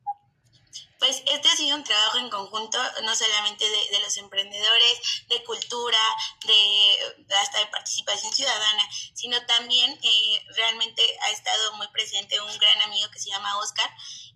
Pues este ha sido un trabajo en conjunto, no solamente de, los emprendedores, de cultura, de hasta de participación ciudadana, sino también eh, realmente ha estado muy presente un gran amigo que se llama Oscar,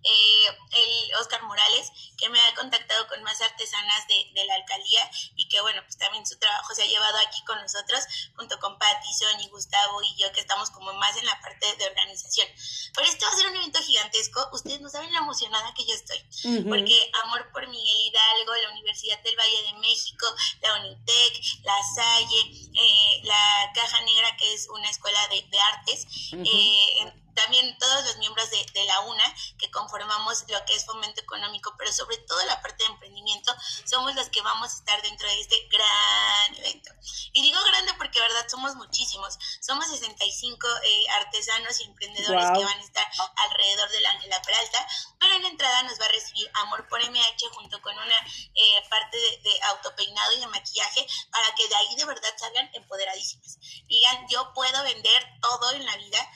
eh, el Oscar Morales, que me ha contactado con más artesanas de, la alcaldía y que bueno, pues también su trabajo se ha llevado aquí con nosotros, junto con Patti, Sony, Gustavo y yo, que estamos como más en la parte de organización. Pero este va a ser un evento gigantesco, ustedes no saben la emocionada que yo estoy, porque Amor por Miguel Hidalgo, la Universidad del Valle de México, la UNITEC, la Salle, eh, la Caja Negra, que es una escuela de, de artes, eh, también todos los miembros de, de, la UNA que conformamos lo que es fomento económico, pero sobre todo la parte de emprendimiento, somos los que vamos a estar dentro de este gran evento. Y digo grande porque, verdad, somos muchísimos. Somos 65 eh, artesanos y emprendedores que van a estar alrededor del Ángela Peralta, pero en la entrada nos va a recibir Amor por MH junto con una eh, parte de, de autopeinado y de maquillaje para que de ahí de verdad salgan empoderadísimas. Digan, yo puedo vender todo en la vida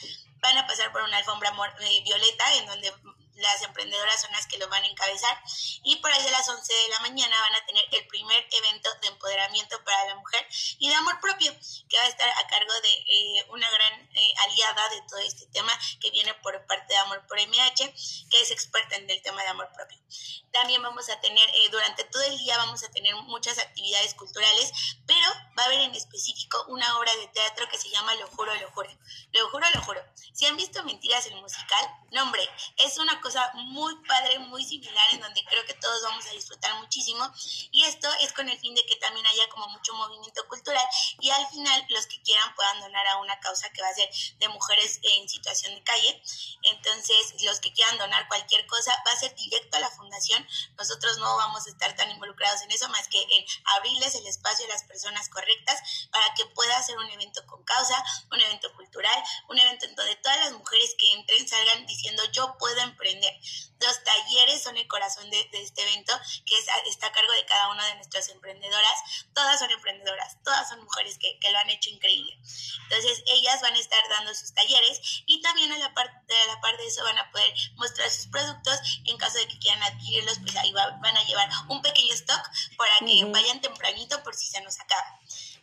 van a pasar por una alfombra eh, violeta en donde las emprendedoras son las que lo van a encabezar y por ahí de las 11 de la mañana van a tener el primer empoderamiento para la mujer y de amor propio que va a estar a cargo de eh, una gran eh, aliada de todo este tema que viene por parte de Amor por MH que es experta en el tema de amor propio. También vamos a tener durante todo el día vamos a tener muchas actividades culturales pero va a haber en específico una obra de teatro que se llama Lo juro, lo juro. Lo juro, lo juro. Si han visto Mentiras el musical, no hombre, es una cosa muy padre, muy similar, en donde creo que todos vamos a disfrutar muchísimo. Y esto es con el fin de que también haya como mucho movimiento cultural y al final los que quieran puedan donar a una causa que va a ser de mujeres en situación de calle. Entonces, los que quieran donar cualquier cosa va a ser directo a la fundación. Nosotros no vamos a estar tan involucrados en eso más que en abrirles el espacio a las personas correctas para que pueda ser un evento con causa, un evento cultural, un evento en donde todas las mujeres que entren salgan diciendo yo puedo emprender. Los talleres son el corazón de, este evento que está a cargo de cada una de nuestras emprendedoras. Todas son emprendedoras, todas son mujeres que, lo han hecho increíble. Entonces ellas van a estar dando sus talleres y también a la par, a la par de eso van a poder mostrar sus productos y en caso de que quieran adquirirlos, pues ahí van a llevar un pequeño stock para que vayan tempranito por si se nos acaba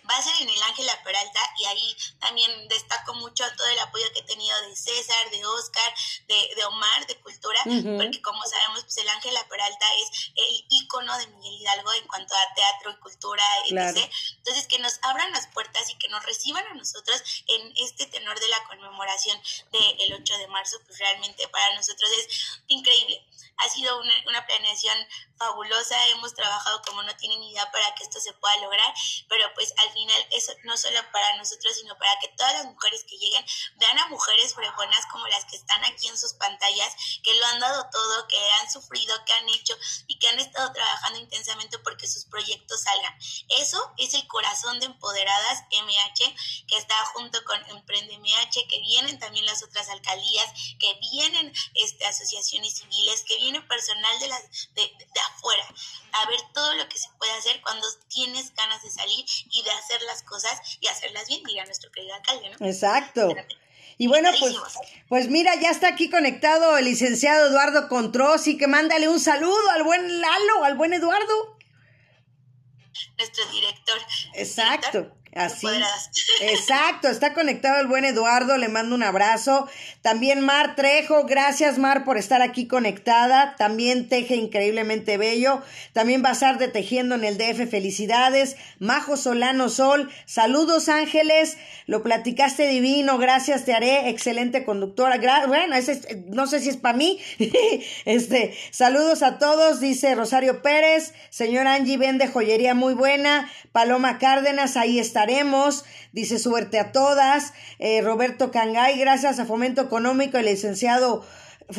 va a ser en el Ángela Peralta y ahí también destaco mucho todo el apoyo que he tenido de César, de Oscar, de, de Omar, de Cultura, porque como sabemos, pues el Ángela Peralta es el ícono de Miguel Hidalgo en cuanto a teatro y cultura, etc. Entonces, que nos abran las puertas y que nos reciban a nosotros en este tenor de la conmemoración del 8 de marzo, pues realmente para nosotros es increíble. Ha sido una, una planeación fabulosa, hemos trabajado como no tienen idea para que esto se pueda lograr, pero pues al final eso no solo para nosotros, sino para que todas las mujeres que lleguen vean a mujeres fregonas como las que están aquí en sus pantallas, que lo han dado todo, que han sufrido, que han hecho y que han estado trabajando intensamente porque sus proyectos salgan. Eso es el corazón de Empoderadas MH, que está junto con Emprende MH, que vienen también las otras alcaldías, que vienen este, asociaciones civiles, que viene personal de, las, de, de afuera a ver todo lo que se puede hacer cuando tienes ganas de salir y de hacer las cosas y hacerlas bien, diría nuestro querido alcalde, ¿no? Exacto. Y bueno, pues, pues mira, ya está aquí conectado el licenciado Eduardo Controsi, que mándale un saludo al buen Lalo, al buen Eduardo. Nuestro director. Exacto. Así. Exacto, está conectado el buen Eduardo, le mando un abrazo. También Mar Trejo, gracias Mar por estar aquí conectada. También teje increíblemente bello. También Bazar de Tejiendo en el DF, felicidades. Majo Solano Sol, saludos Ángeles, lo platicaste divino, gracias, te haré, excelente conductora. bueno, ese, no sé si es para mí. este, saludos a todos, dice Rosario Pérez, señor Angie vende joyería muy buena. Paloma Cárdenas, ahí estaremos. Dice suerte a todas. Eh, Roberto Cangay, gracias a Fomento Económico, el licenciado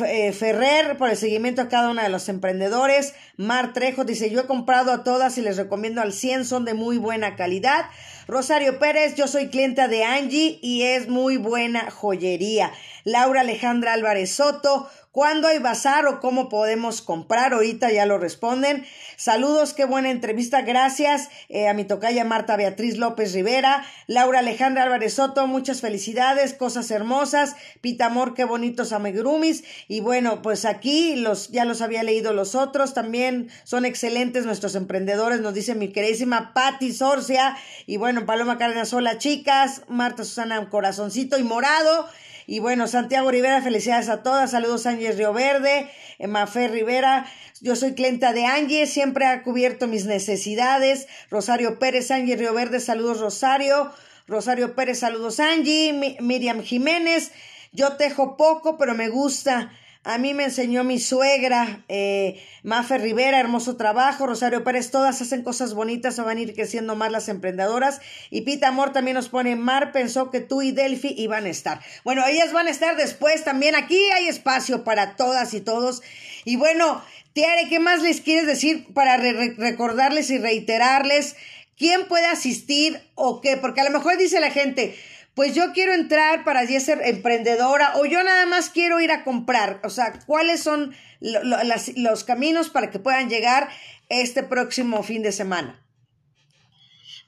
eh, Ferrer por el seguimiento a cada uno de los emprendedores. Mar Trejo dice, yo he comprado a todas y les recomiendo al 100, son de muy buena calidad. Rosario Pérez, yo soy clienta de Angie y es muy buena joyería. Laura Alejandra Álvarez Soto, ¿Cuándo hay bazar o cómo podemos comprar? Ahorita ya lo responden. Saludos, qué buena entrevista. Gracias eh, a mi tocaya Marta Beatriz López Rivera, Laura Alejandra Álvarez Soto, muchas felicidades, cosas hermosas. Pita Amor, qué bonitos amigurumis. Y bueno, pues aquí los, ya los había leído los otros. También son excelentes nuestros emprendedores, nos dice mi queridísima Patti Sorcia. Y bueno, Paloma Cárdenas, hola chicas. Marta Susana Corazoncito y Morado. Y bueno, Santiago Rivera, felicidades a todas. Saludos Ángel Río Verde, Mafer Rivera. Yo soy clienta de Ángel, siempre ha cubierto mis necesidades. Rosario Pérez, Ángel Río Verde, saludos Rosario. Rosario Pérez, saludos Angie. Miriam Jiménez, yo tejo poco, pero me gusta. A mí me enseñó mi suegra, eh, Mafe Rivera, hermoso trabajo, Rosario Pérez, todas hacen cosas bonitas, van a ir creciendo más las emprendedoras. Y Pita Amor también nos pone, Mar pensó que tú y Delphi iban a estar. Bueno, ellas van a estar después también. Aquí hay espacio para todas y todos. Y bueno, Tiare, ¿qué más les quieres decir para recordarles y reiterarles? ¿Quién puede asistir o qué? Porque a lo mejor dice la gente, pues yo quiero entrar para ya ser emprendedora o yo nada más quiero ir a comprar. O sea, ¿cuáles son los caminos para que puedan llegar este próximo fin de semana?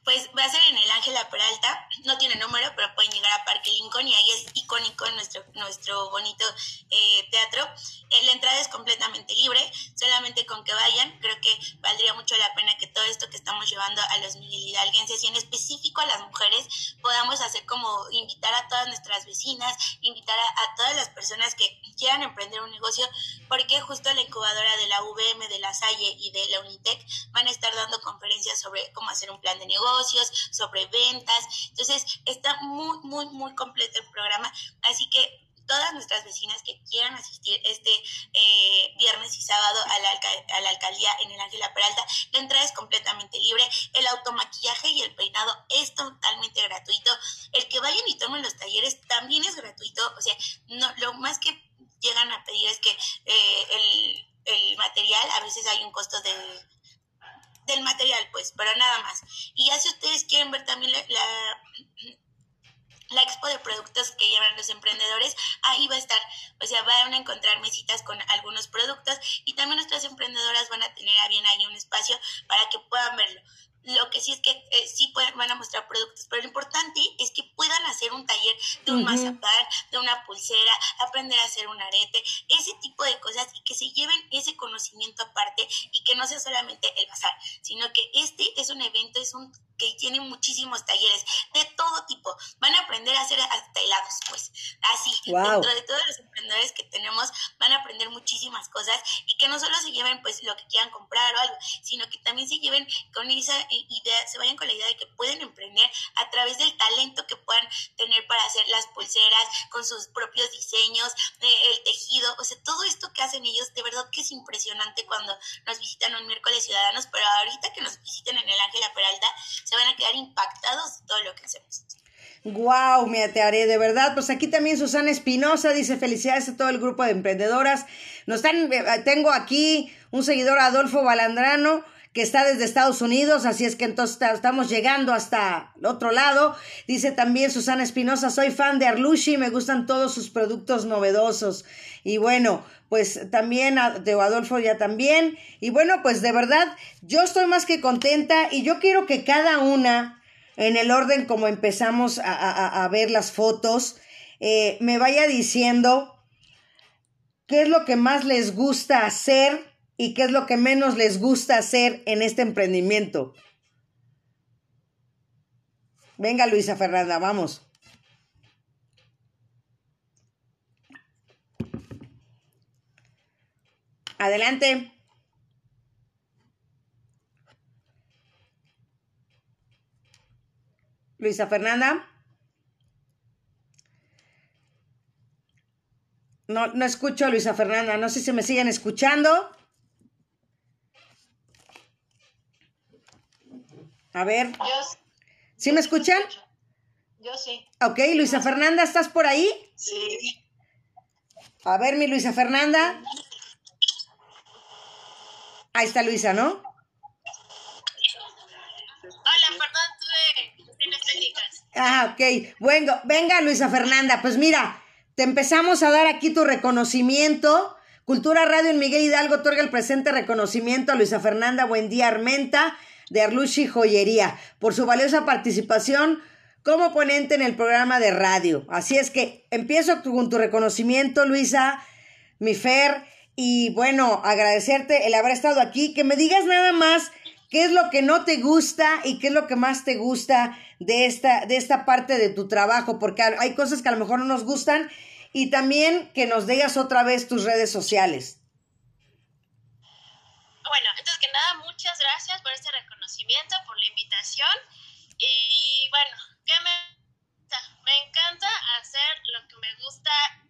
pues va a ser en el Ángela Peralta, no tiene número, pero pueden llegar a Parque Lincoln y ahí es icónico nuestro, nuestro bonito eh, teatro. Eh, la entrada es completamente libre, solamente con que vayan, creo que valdría mucho la pena que todo esto que estamos llevando a los Hidalguenses y en específico a las mujeres podamos hacer como invitar a todas nuestras vecinas, invitar a, todas las personas que quieran emprender un negocio, porque justo la incubadora de la VM, de la Salle y de la Unitec van a estar dando conferencias sobre cómo hacer un plan de negocio sobre ventas. Entonces, está muy, muy, muy completo el programa. Así que todas nuestras vecinas que quieran asistir este eh, viernes y sábado a la, a la, alcaldía en el Ángela Peralta, la entrada es completamente libre, el automaquillaje y el peinado es totalmente gratuito, el que vayan y tomen los talleres también es gratuito, o sea, no, lo más que llegan a pedir es que eh, el, el material, a veces hay un costo de del material, pues, para nada más. Y ya si ustedes quieren ver también la, la, expo de productos que llevan los emprendedores, ahí va a estar. O sea, van a encontrar mesitas con algunos productos y también nuestras emprendedoras van a tener a bien ahí un espacio para que puedan verlo. Lo que sí es que eh, sí pueden, van a mostrar productos, pero lo importante es que puedan hacer un taller de un mazapán, de una pulsera, aprender a hacer un arete, ese tipo de cosas y que se lleven ese conocimiento aparte y que no sea solamente el bazar, sino que este es un evento, es un que tiene muchísimos talleres de todo tipo. Van a aprender a hacer hasta helados, pues. Así, dentro de todos los emprendedores que tenemos, van a aprender muchísimas cosas y que no solo se lleven pues lo que quieran comprar o algo, sino que también se lleven con esa idea, se vayan con la idea de que pueden emprender a través del talento que puedan tener para hacer las pulseras, con sus propios diseños, eh, el tejido, o sea, todo esto que hacen ellos, de verdad que es impresionante cuando nos visitan un miércoles ciudadanos, pero ahorita que nos visiten en el Ángela Peralta, se van a quedar impactados de todo lo que hacemos. Wow, me te haré de verdad. Pues aquí también Susana Espinosa dice felicidades a todo el grupo de emprendedoras. Nos están, eh, tengo aquí un seguidor Adolfo Balandrano que está desde Estados Unidos, así es que entonces estamos llegando hasta el otro lado. Dice también Susana Espinosa, soy fan de Arlushi, me gustan todos sus productos novedosos. Y bueno, pues también de Adolfo ya también. Y bueno, pues de verdad, yo estoy más que contenta y yo quiero que cada una, en el orden como empezamos a, ver las fotos, eh, me vaya diciendo qué es lo que más les gusta hacer y qué es lo que menos les gusta hacer en este emprendimiento. Venga, Luisa Fernanda, vamos. Adelante. Luisa Fernanda. No, no escucho a Luisa Fernanda. No sé si me siguen escuchando. A ver. ¿Sí me escuchan? Yo sí. Ok, Luisa Fernanda, ¿estás por ahí? Sí. A ver, mi Luisa Fernanda. Ahí está Luisa, ¿no? Hola, perdón, tuve cuestiones técnicas. Ah, ok. Bueno, venga, Luisa Fernanda, pues mira, te empezamos a dar aquí tu reconocimiento. Cultura Radio en Miguel Hidalgo otorga el presente reconocimiento a Luisa Fernanda Buendía Armenta de Arlushi Joyería por su valiosa participación como ponente en el programa de radio. Así es que empiezo con tu reconocimiento, Luisa, mi Fer, y bueno, agradecerte el haber estado aquí, que me digas nada más qué es lo que no te gusta y qué es lo que más te gusta de esta, de esta parte de tu trabajo, porque hay cosas que a lo mejor no nos gustan, y también que nos digas otra vez tus redes sociales. Bueno, antes que nada, muchas gracias por este reconocimiento, por la invitación. Y bueno, ¿Qué me Me encanta hacer lo que me gusta, que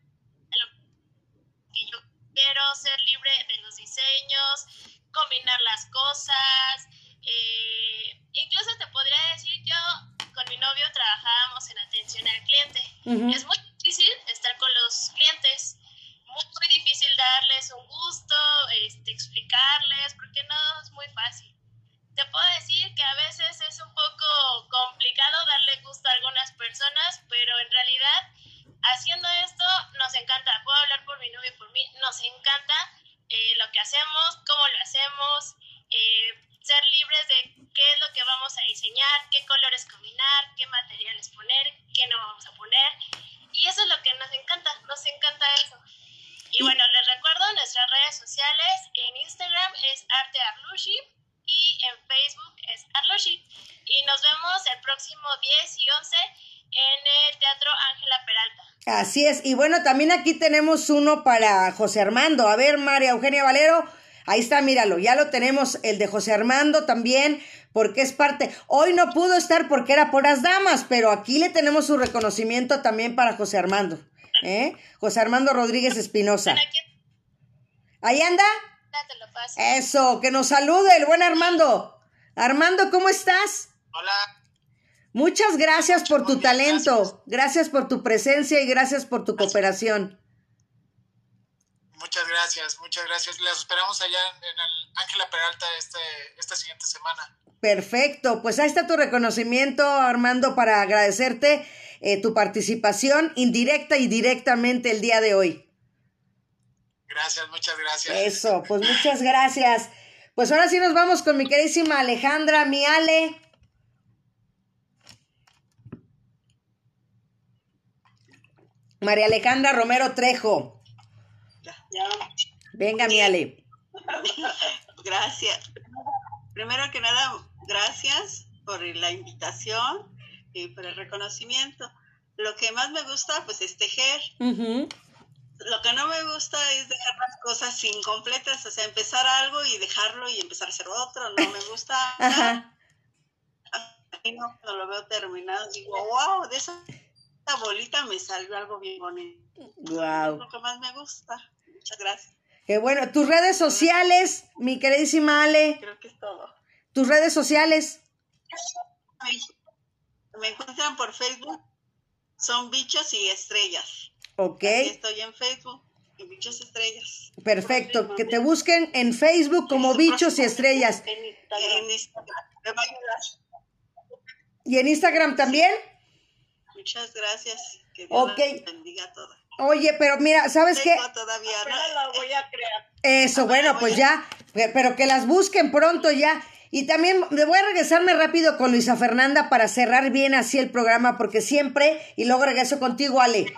quiero, ser libre de los diseños, combinar las cosas. Eh, incluso te podría decir, yo con mi novio trabajábamos en atención al cliente. Es muy difícil estar con los clientes, Así es, y bueno, también aquí tenemos uno para José Armando. A ver, María Eugenia Valero, ahí está, míralo, ya lo tenemos, el de José Armando también, porque es parte. Hoy no pudo estar porque era por las damas, pero aquí le tenemos su reconocimiento también para José Armando. ¿eh? José Armando Rodríguez Espinosa. ¿Ahí anda? Eso, que nos salude el buen Armando. Armando, ¿cómo estás? Hola. Muchas gracias por tu talento, gracias. por tu presencia y gracias por tu cooperación. Muchas gracias, muchas gracias. Les esperamos allá en el Ángela Peralta este, esta siguiente semana. Perfecto, pues ahí está tu reconocimiento, Armando, para agradecerte eh, tu participación indirecta y directamente el día de hoy. Gracias, muchas gracias. Eso, pues muchas gracias. Pues ahora sí nos vamos con mi queridísima Alejandra, mi María Alejandra Romero Trejo. Ya, Venga, mi Ale. Gracias. Primero que nada, gracias por la invitación y por el reconocimiento. Lo que más me gusta, pues, es tejer. Lo que no me gusta es dejar las cosas incompletas, o sea, empezar algo y dejarlo y empezar a hacer otro, no me gusta. Ajá. no, cuando lo veo terminado, digo, wow, de esa bolita me salió algo bien bonito. Wow. Lo que más me gusta. Muchas gracias. Qué bueno. Tus redes sociales, mi queridísima Ale. Creo que es todo. Tus redes sociales. Me encuentran por Facebook. Son bichos y estrellas. Ok. estoy en Facebook, en Bichos Estrellas. Perfecto, que te busquen en Facebook como Bichos y Estrellas. En Instagram, me va a ayudar. ¿Y en Instagram también? Muchas gracias. Que Dios bendiga a todas. Oye, pero mira, ¿sabes qué? todavía, no la voy a crear. Eso, bueno, pues ya, pero que las busquen pronto ya. Y también me voy a regresarme rápido con Luisa Fernanda para cerrar bien así el programa, porque siempre, y luego regreso contigo, Ale.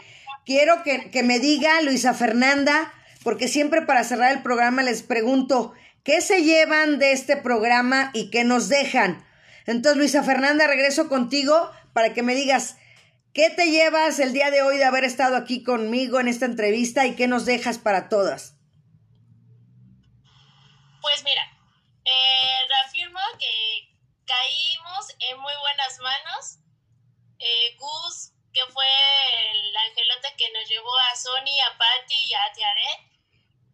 Quiero que, que me diga Luisa Fernanda, porque siempre para cerrar el programa les pregunto, ¿qué se llevan de este programa y qué nos dejan? Entonces, Luisa Fernanda, regreso contigo para que me digas, ¿qué te llevas el día de hoy de haber estado aquí conmigo en esta entrevista y qué nos dejas para todas? Pues mira, eh, reafirmo que caímos en muy buenas manos. Eh, Gus que fue el angelote que nos llevó a Sony, a Patty y a Tiaret,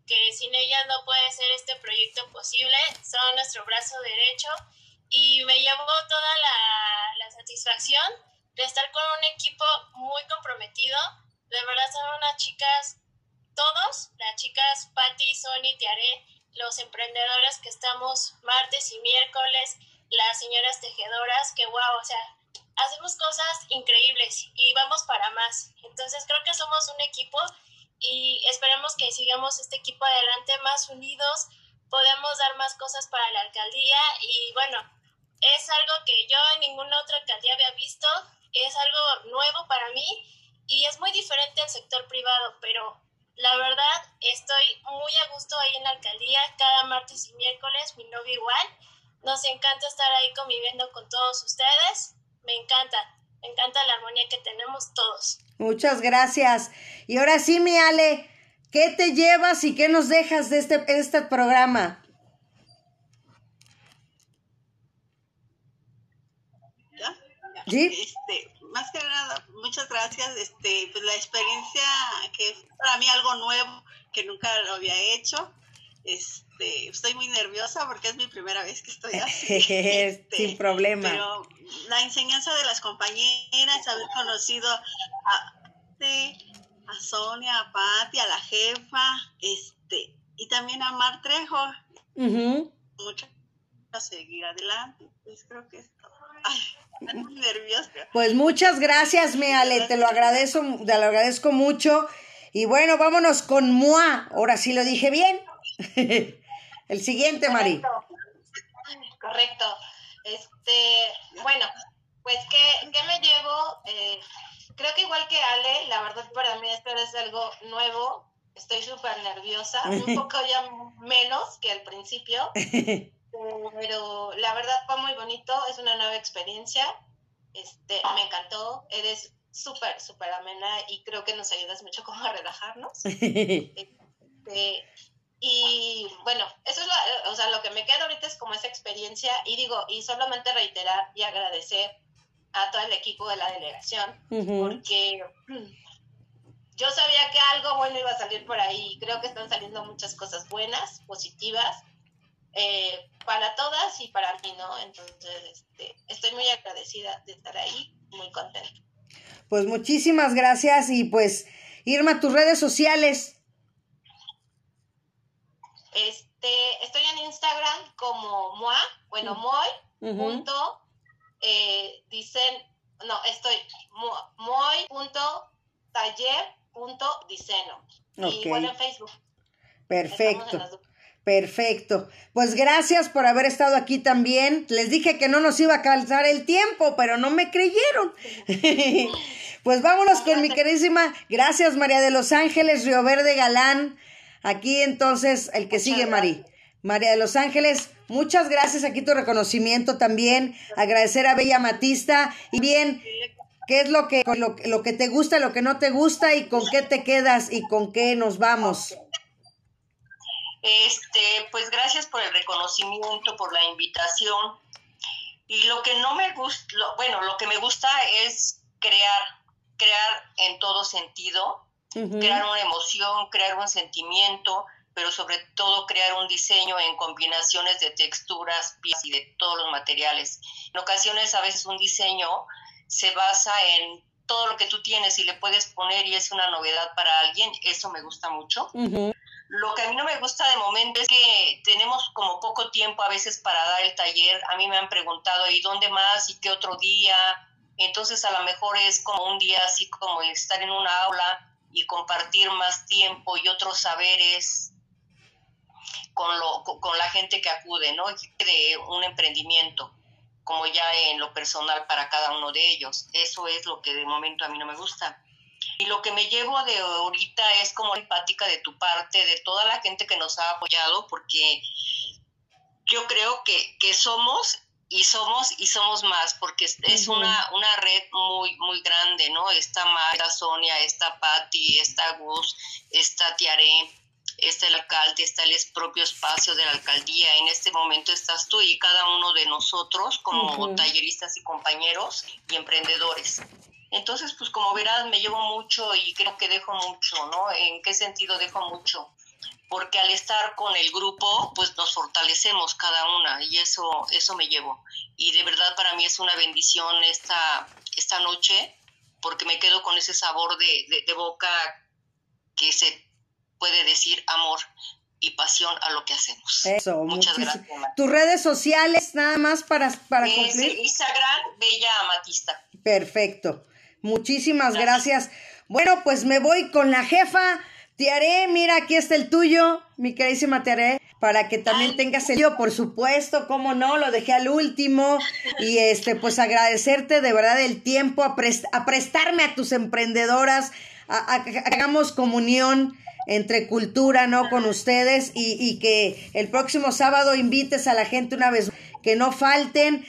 que sin ellas no puede ser este proyecto posible, son nuestro brazo derecho y me llevó toda la, la satisfacción de estar con un equipo muy comprometido, de verdad son unas chicas todos, las chicas Patti, Sony, Tiare, los emprendedores que estamos martes y miércoles, las señoras tejedoras, que wow, o sea, hacemos cosas increíbles y vamos para más. Entonces creo que somos un equipo y esperemos que sigamos este equipo adelante más unidos, podemos dar más cosas para la alcaldía y bueno, es algo que yo en ninguna otra alcaldía había visto, es algo nuevo para mí y es muy diferente al sector privado, pero la verdad estoy muy a gusto ahí en la alcaldía cada martes y miércoles, mi novio igual. Nos encanta estar ahí conviviendo con todos ustedes. Me encanta, me encanta la armonía que tenemos todos. Muchas gracias. Y ahora sí, mi Ale, ¿qué te llevas y qué nos dejas de este, este programa? ¿Sí? Este, más que nada, muchas gracias. Este, pues la experiencia que es para mí algo nuevo que nunca lo había hecho. Este, estoy muy nerviosa porque es mi primera vez que estoy así. Este, Sin problema. Pero la enseñanza de las compañeras, haber conocido a, a Sonia, a Patti, a la jefa, este, y también a Mar Trejo. Mucho a seguir adelante. Pues creo que es Ay, muy nerviosa. Pues muchas gracias, Meale, te lo agradezco, te lo agradezco mucho. Y bueno, vámonos con Moa. Ahora sí lo dije bien. El siguiente, Mari. Correcto. Este, bueno, pues, ¿qué, qué me llevo? Eh, creo que igual que Ale, la verdad para mí esto es algo nuevo. Estoy súper nerviosa, un poco ya menos que al principio. pero la verdad fue muy bonito, es una nueva experiencia, este, me encantó, eres súper, súper amena y creo que nos ayudas mucho como a relajarnos. Este, y bueno, eso es lo, o sea, lo que me queda ahorita es como esa experiencia y digo, y solamente reiterar y agradecer a todo el equipo de la delegación, porque yo sabía que algo bueno iba a salir por ahí, creo que están saliendo muchas cosas buenas, positivas, eh, para todas y para mí, ¿no? Entonces, este, estoy muy agradecida de estar ahí, muy contenta. Pues muchísimas gracias y pues, Irma, tus redes sociales. Este, estoy en Instagram como Moa, bueno, Moy, punto, eh, dicen, no, estoy Moy, punto, taller, punto, diseño. Y bueno, en Facebook. Perfecto. Perfecto. Pues gracias por haber estado aquí también. Les dije que no nos iba a calzar el tiempo, pero no me creyeron. pues vámonos con mi queridísima. Gracias, María de los Ángeles, Río Verde Galán. Aquí entonces el que sigue, Mari. María de los Ángeles, muchas gracias. Aquí tu reconocimiento también. Agradecer a Bella Matista. Y bien, ¿qué es lo que, lo, lo que te gusta, lo que no te gusta y con qué te quedas y con qué nos vamos? Este, pues gracias por el reconocimiento, por la invitación. Y lo que no me gusta, bueno, lo que me gusta es crear, crear en todo sentido, crear una emoción, crear un sentimiento, pero sobre todo crear un diseño en combinaciones de texturas y de todos los materiales. En ocasiones a veces un diseño se basa en todo lo que tú tienes y le puedes poner y es una novedad para alguien, eso me gusta mucho. Lo que a mí no me gusta de momento es que tenemos como poco tiempo a veces para dar el taller. A mí me han preguntado, ¿y dónde más? ¿Y qué otro día? Entonces a lo mejor es como un día así como estar en una aula y compartir más tiempo y otros saberes con, lo, con la gente que acude, ¿no? De un emprendimiento, como ya en lo personal para cada uno de ellos. Eso es lo que de momento a mí no me gusta. Y lo que me llevo de ahorita es como empática de tu parte, de toda la gente que nos ha apoyado, porque yo creo que, que somos y somos y somos más, porque es una, una red muy, muy grande, ¿no? Está Mara, Sonia, está Patti, está Gus, está Tiare, está el alcalde, está el propio espacio de la alcaldía. En este momento estás tú y cada uno de nosotros como talleristas y compañeros y emprendedores. Entonces, pues como verás, me llevo mucho y creo que dejo mucho, ¿no? ¿En qué sentido dejo mucho? Porque al estar con el grupo, pues nos fortalecemos cada una y eso, eso me llevo. Y de verdad para mí es una bendición esta, esta noche porque me quedo con ese sabor de, de, boca que se puede decir amor y pasión a lo que hacemos. Eso, muchas gracias. Tus redes sociales, nada más para, para cumplir. Instagram, Bella Amatista. Perfecto. Muchísimas gracias. Bueno, pues me voy con la jefa. Tiaré, mira, aquí está el tuyo, mi queridísima Tiaré, para que también tengas el tuyo, por supuesto, cómo no, lo dejé al último. Y este, pues agradecerte de verdad el tiempo, a, a prestarme a tus emprendedoras, a, hagamos comunión entre cultura, ¿no? Con ustedes y, y, que el próximo sábado invites a la gente una vez que no falten.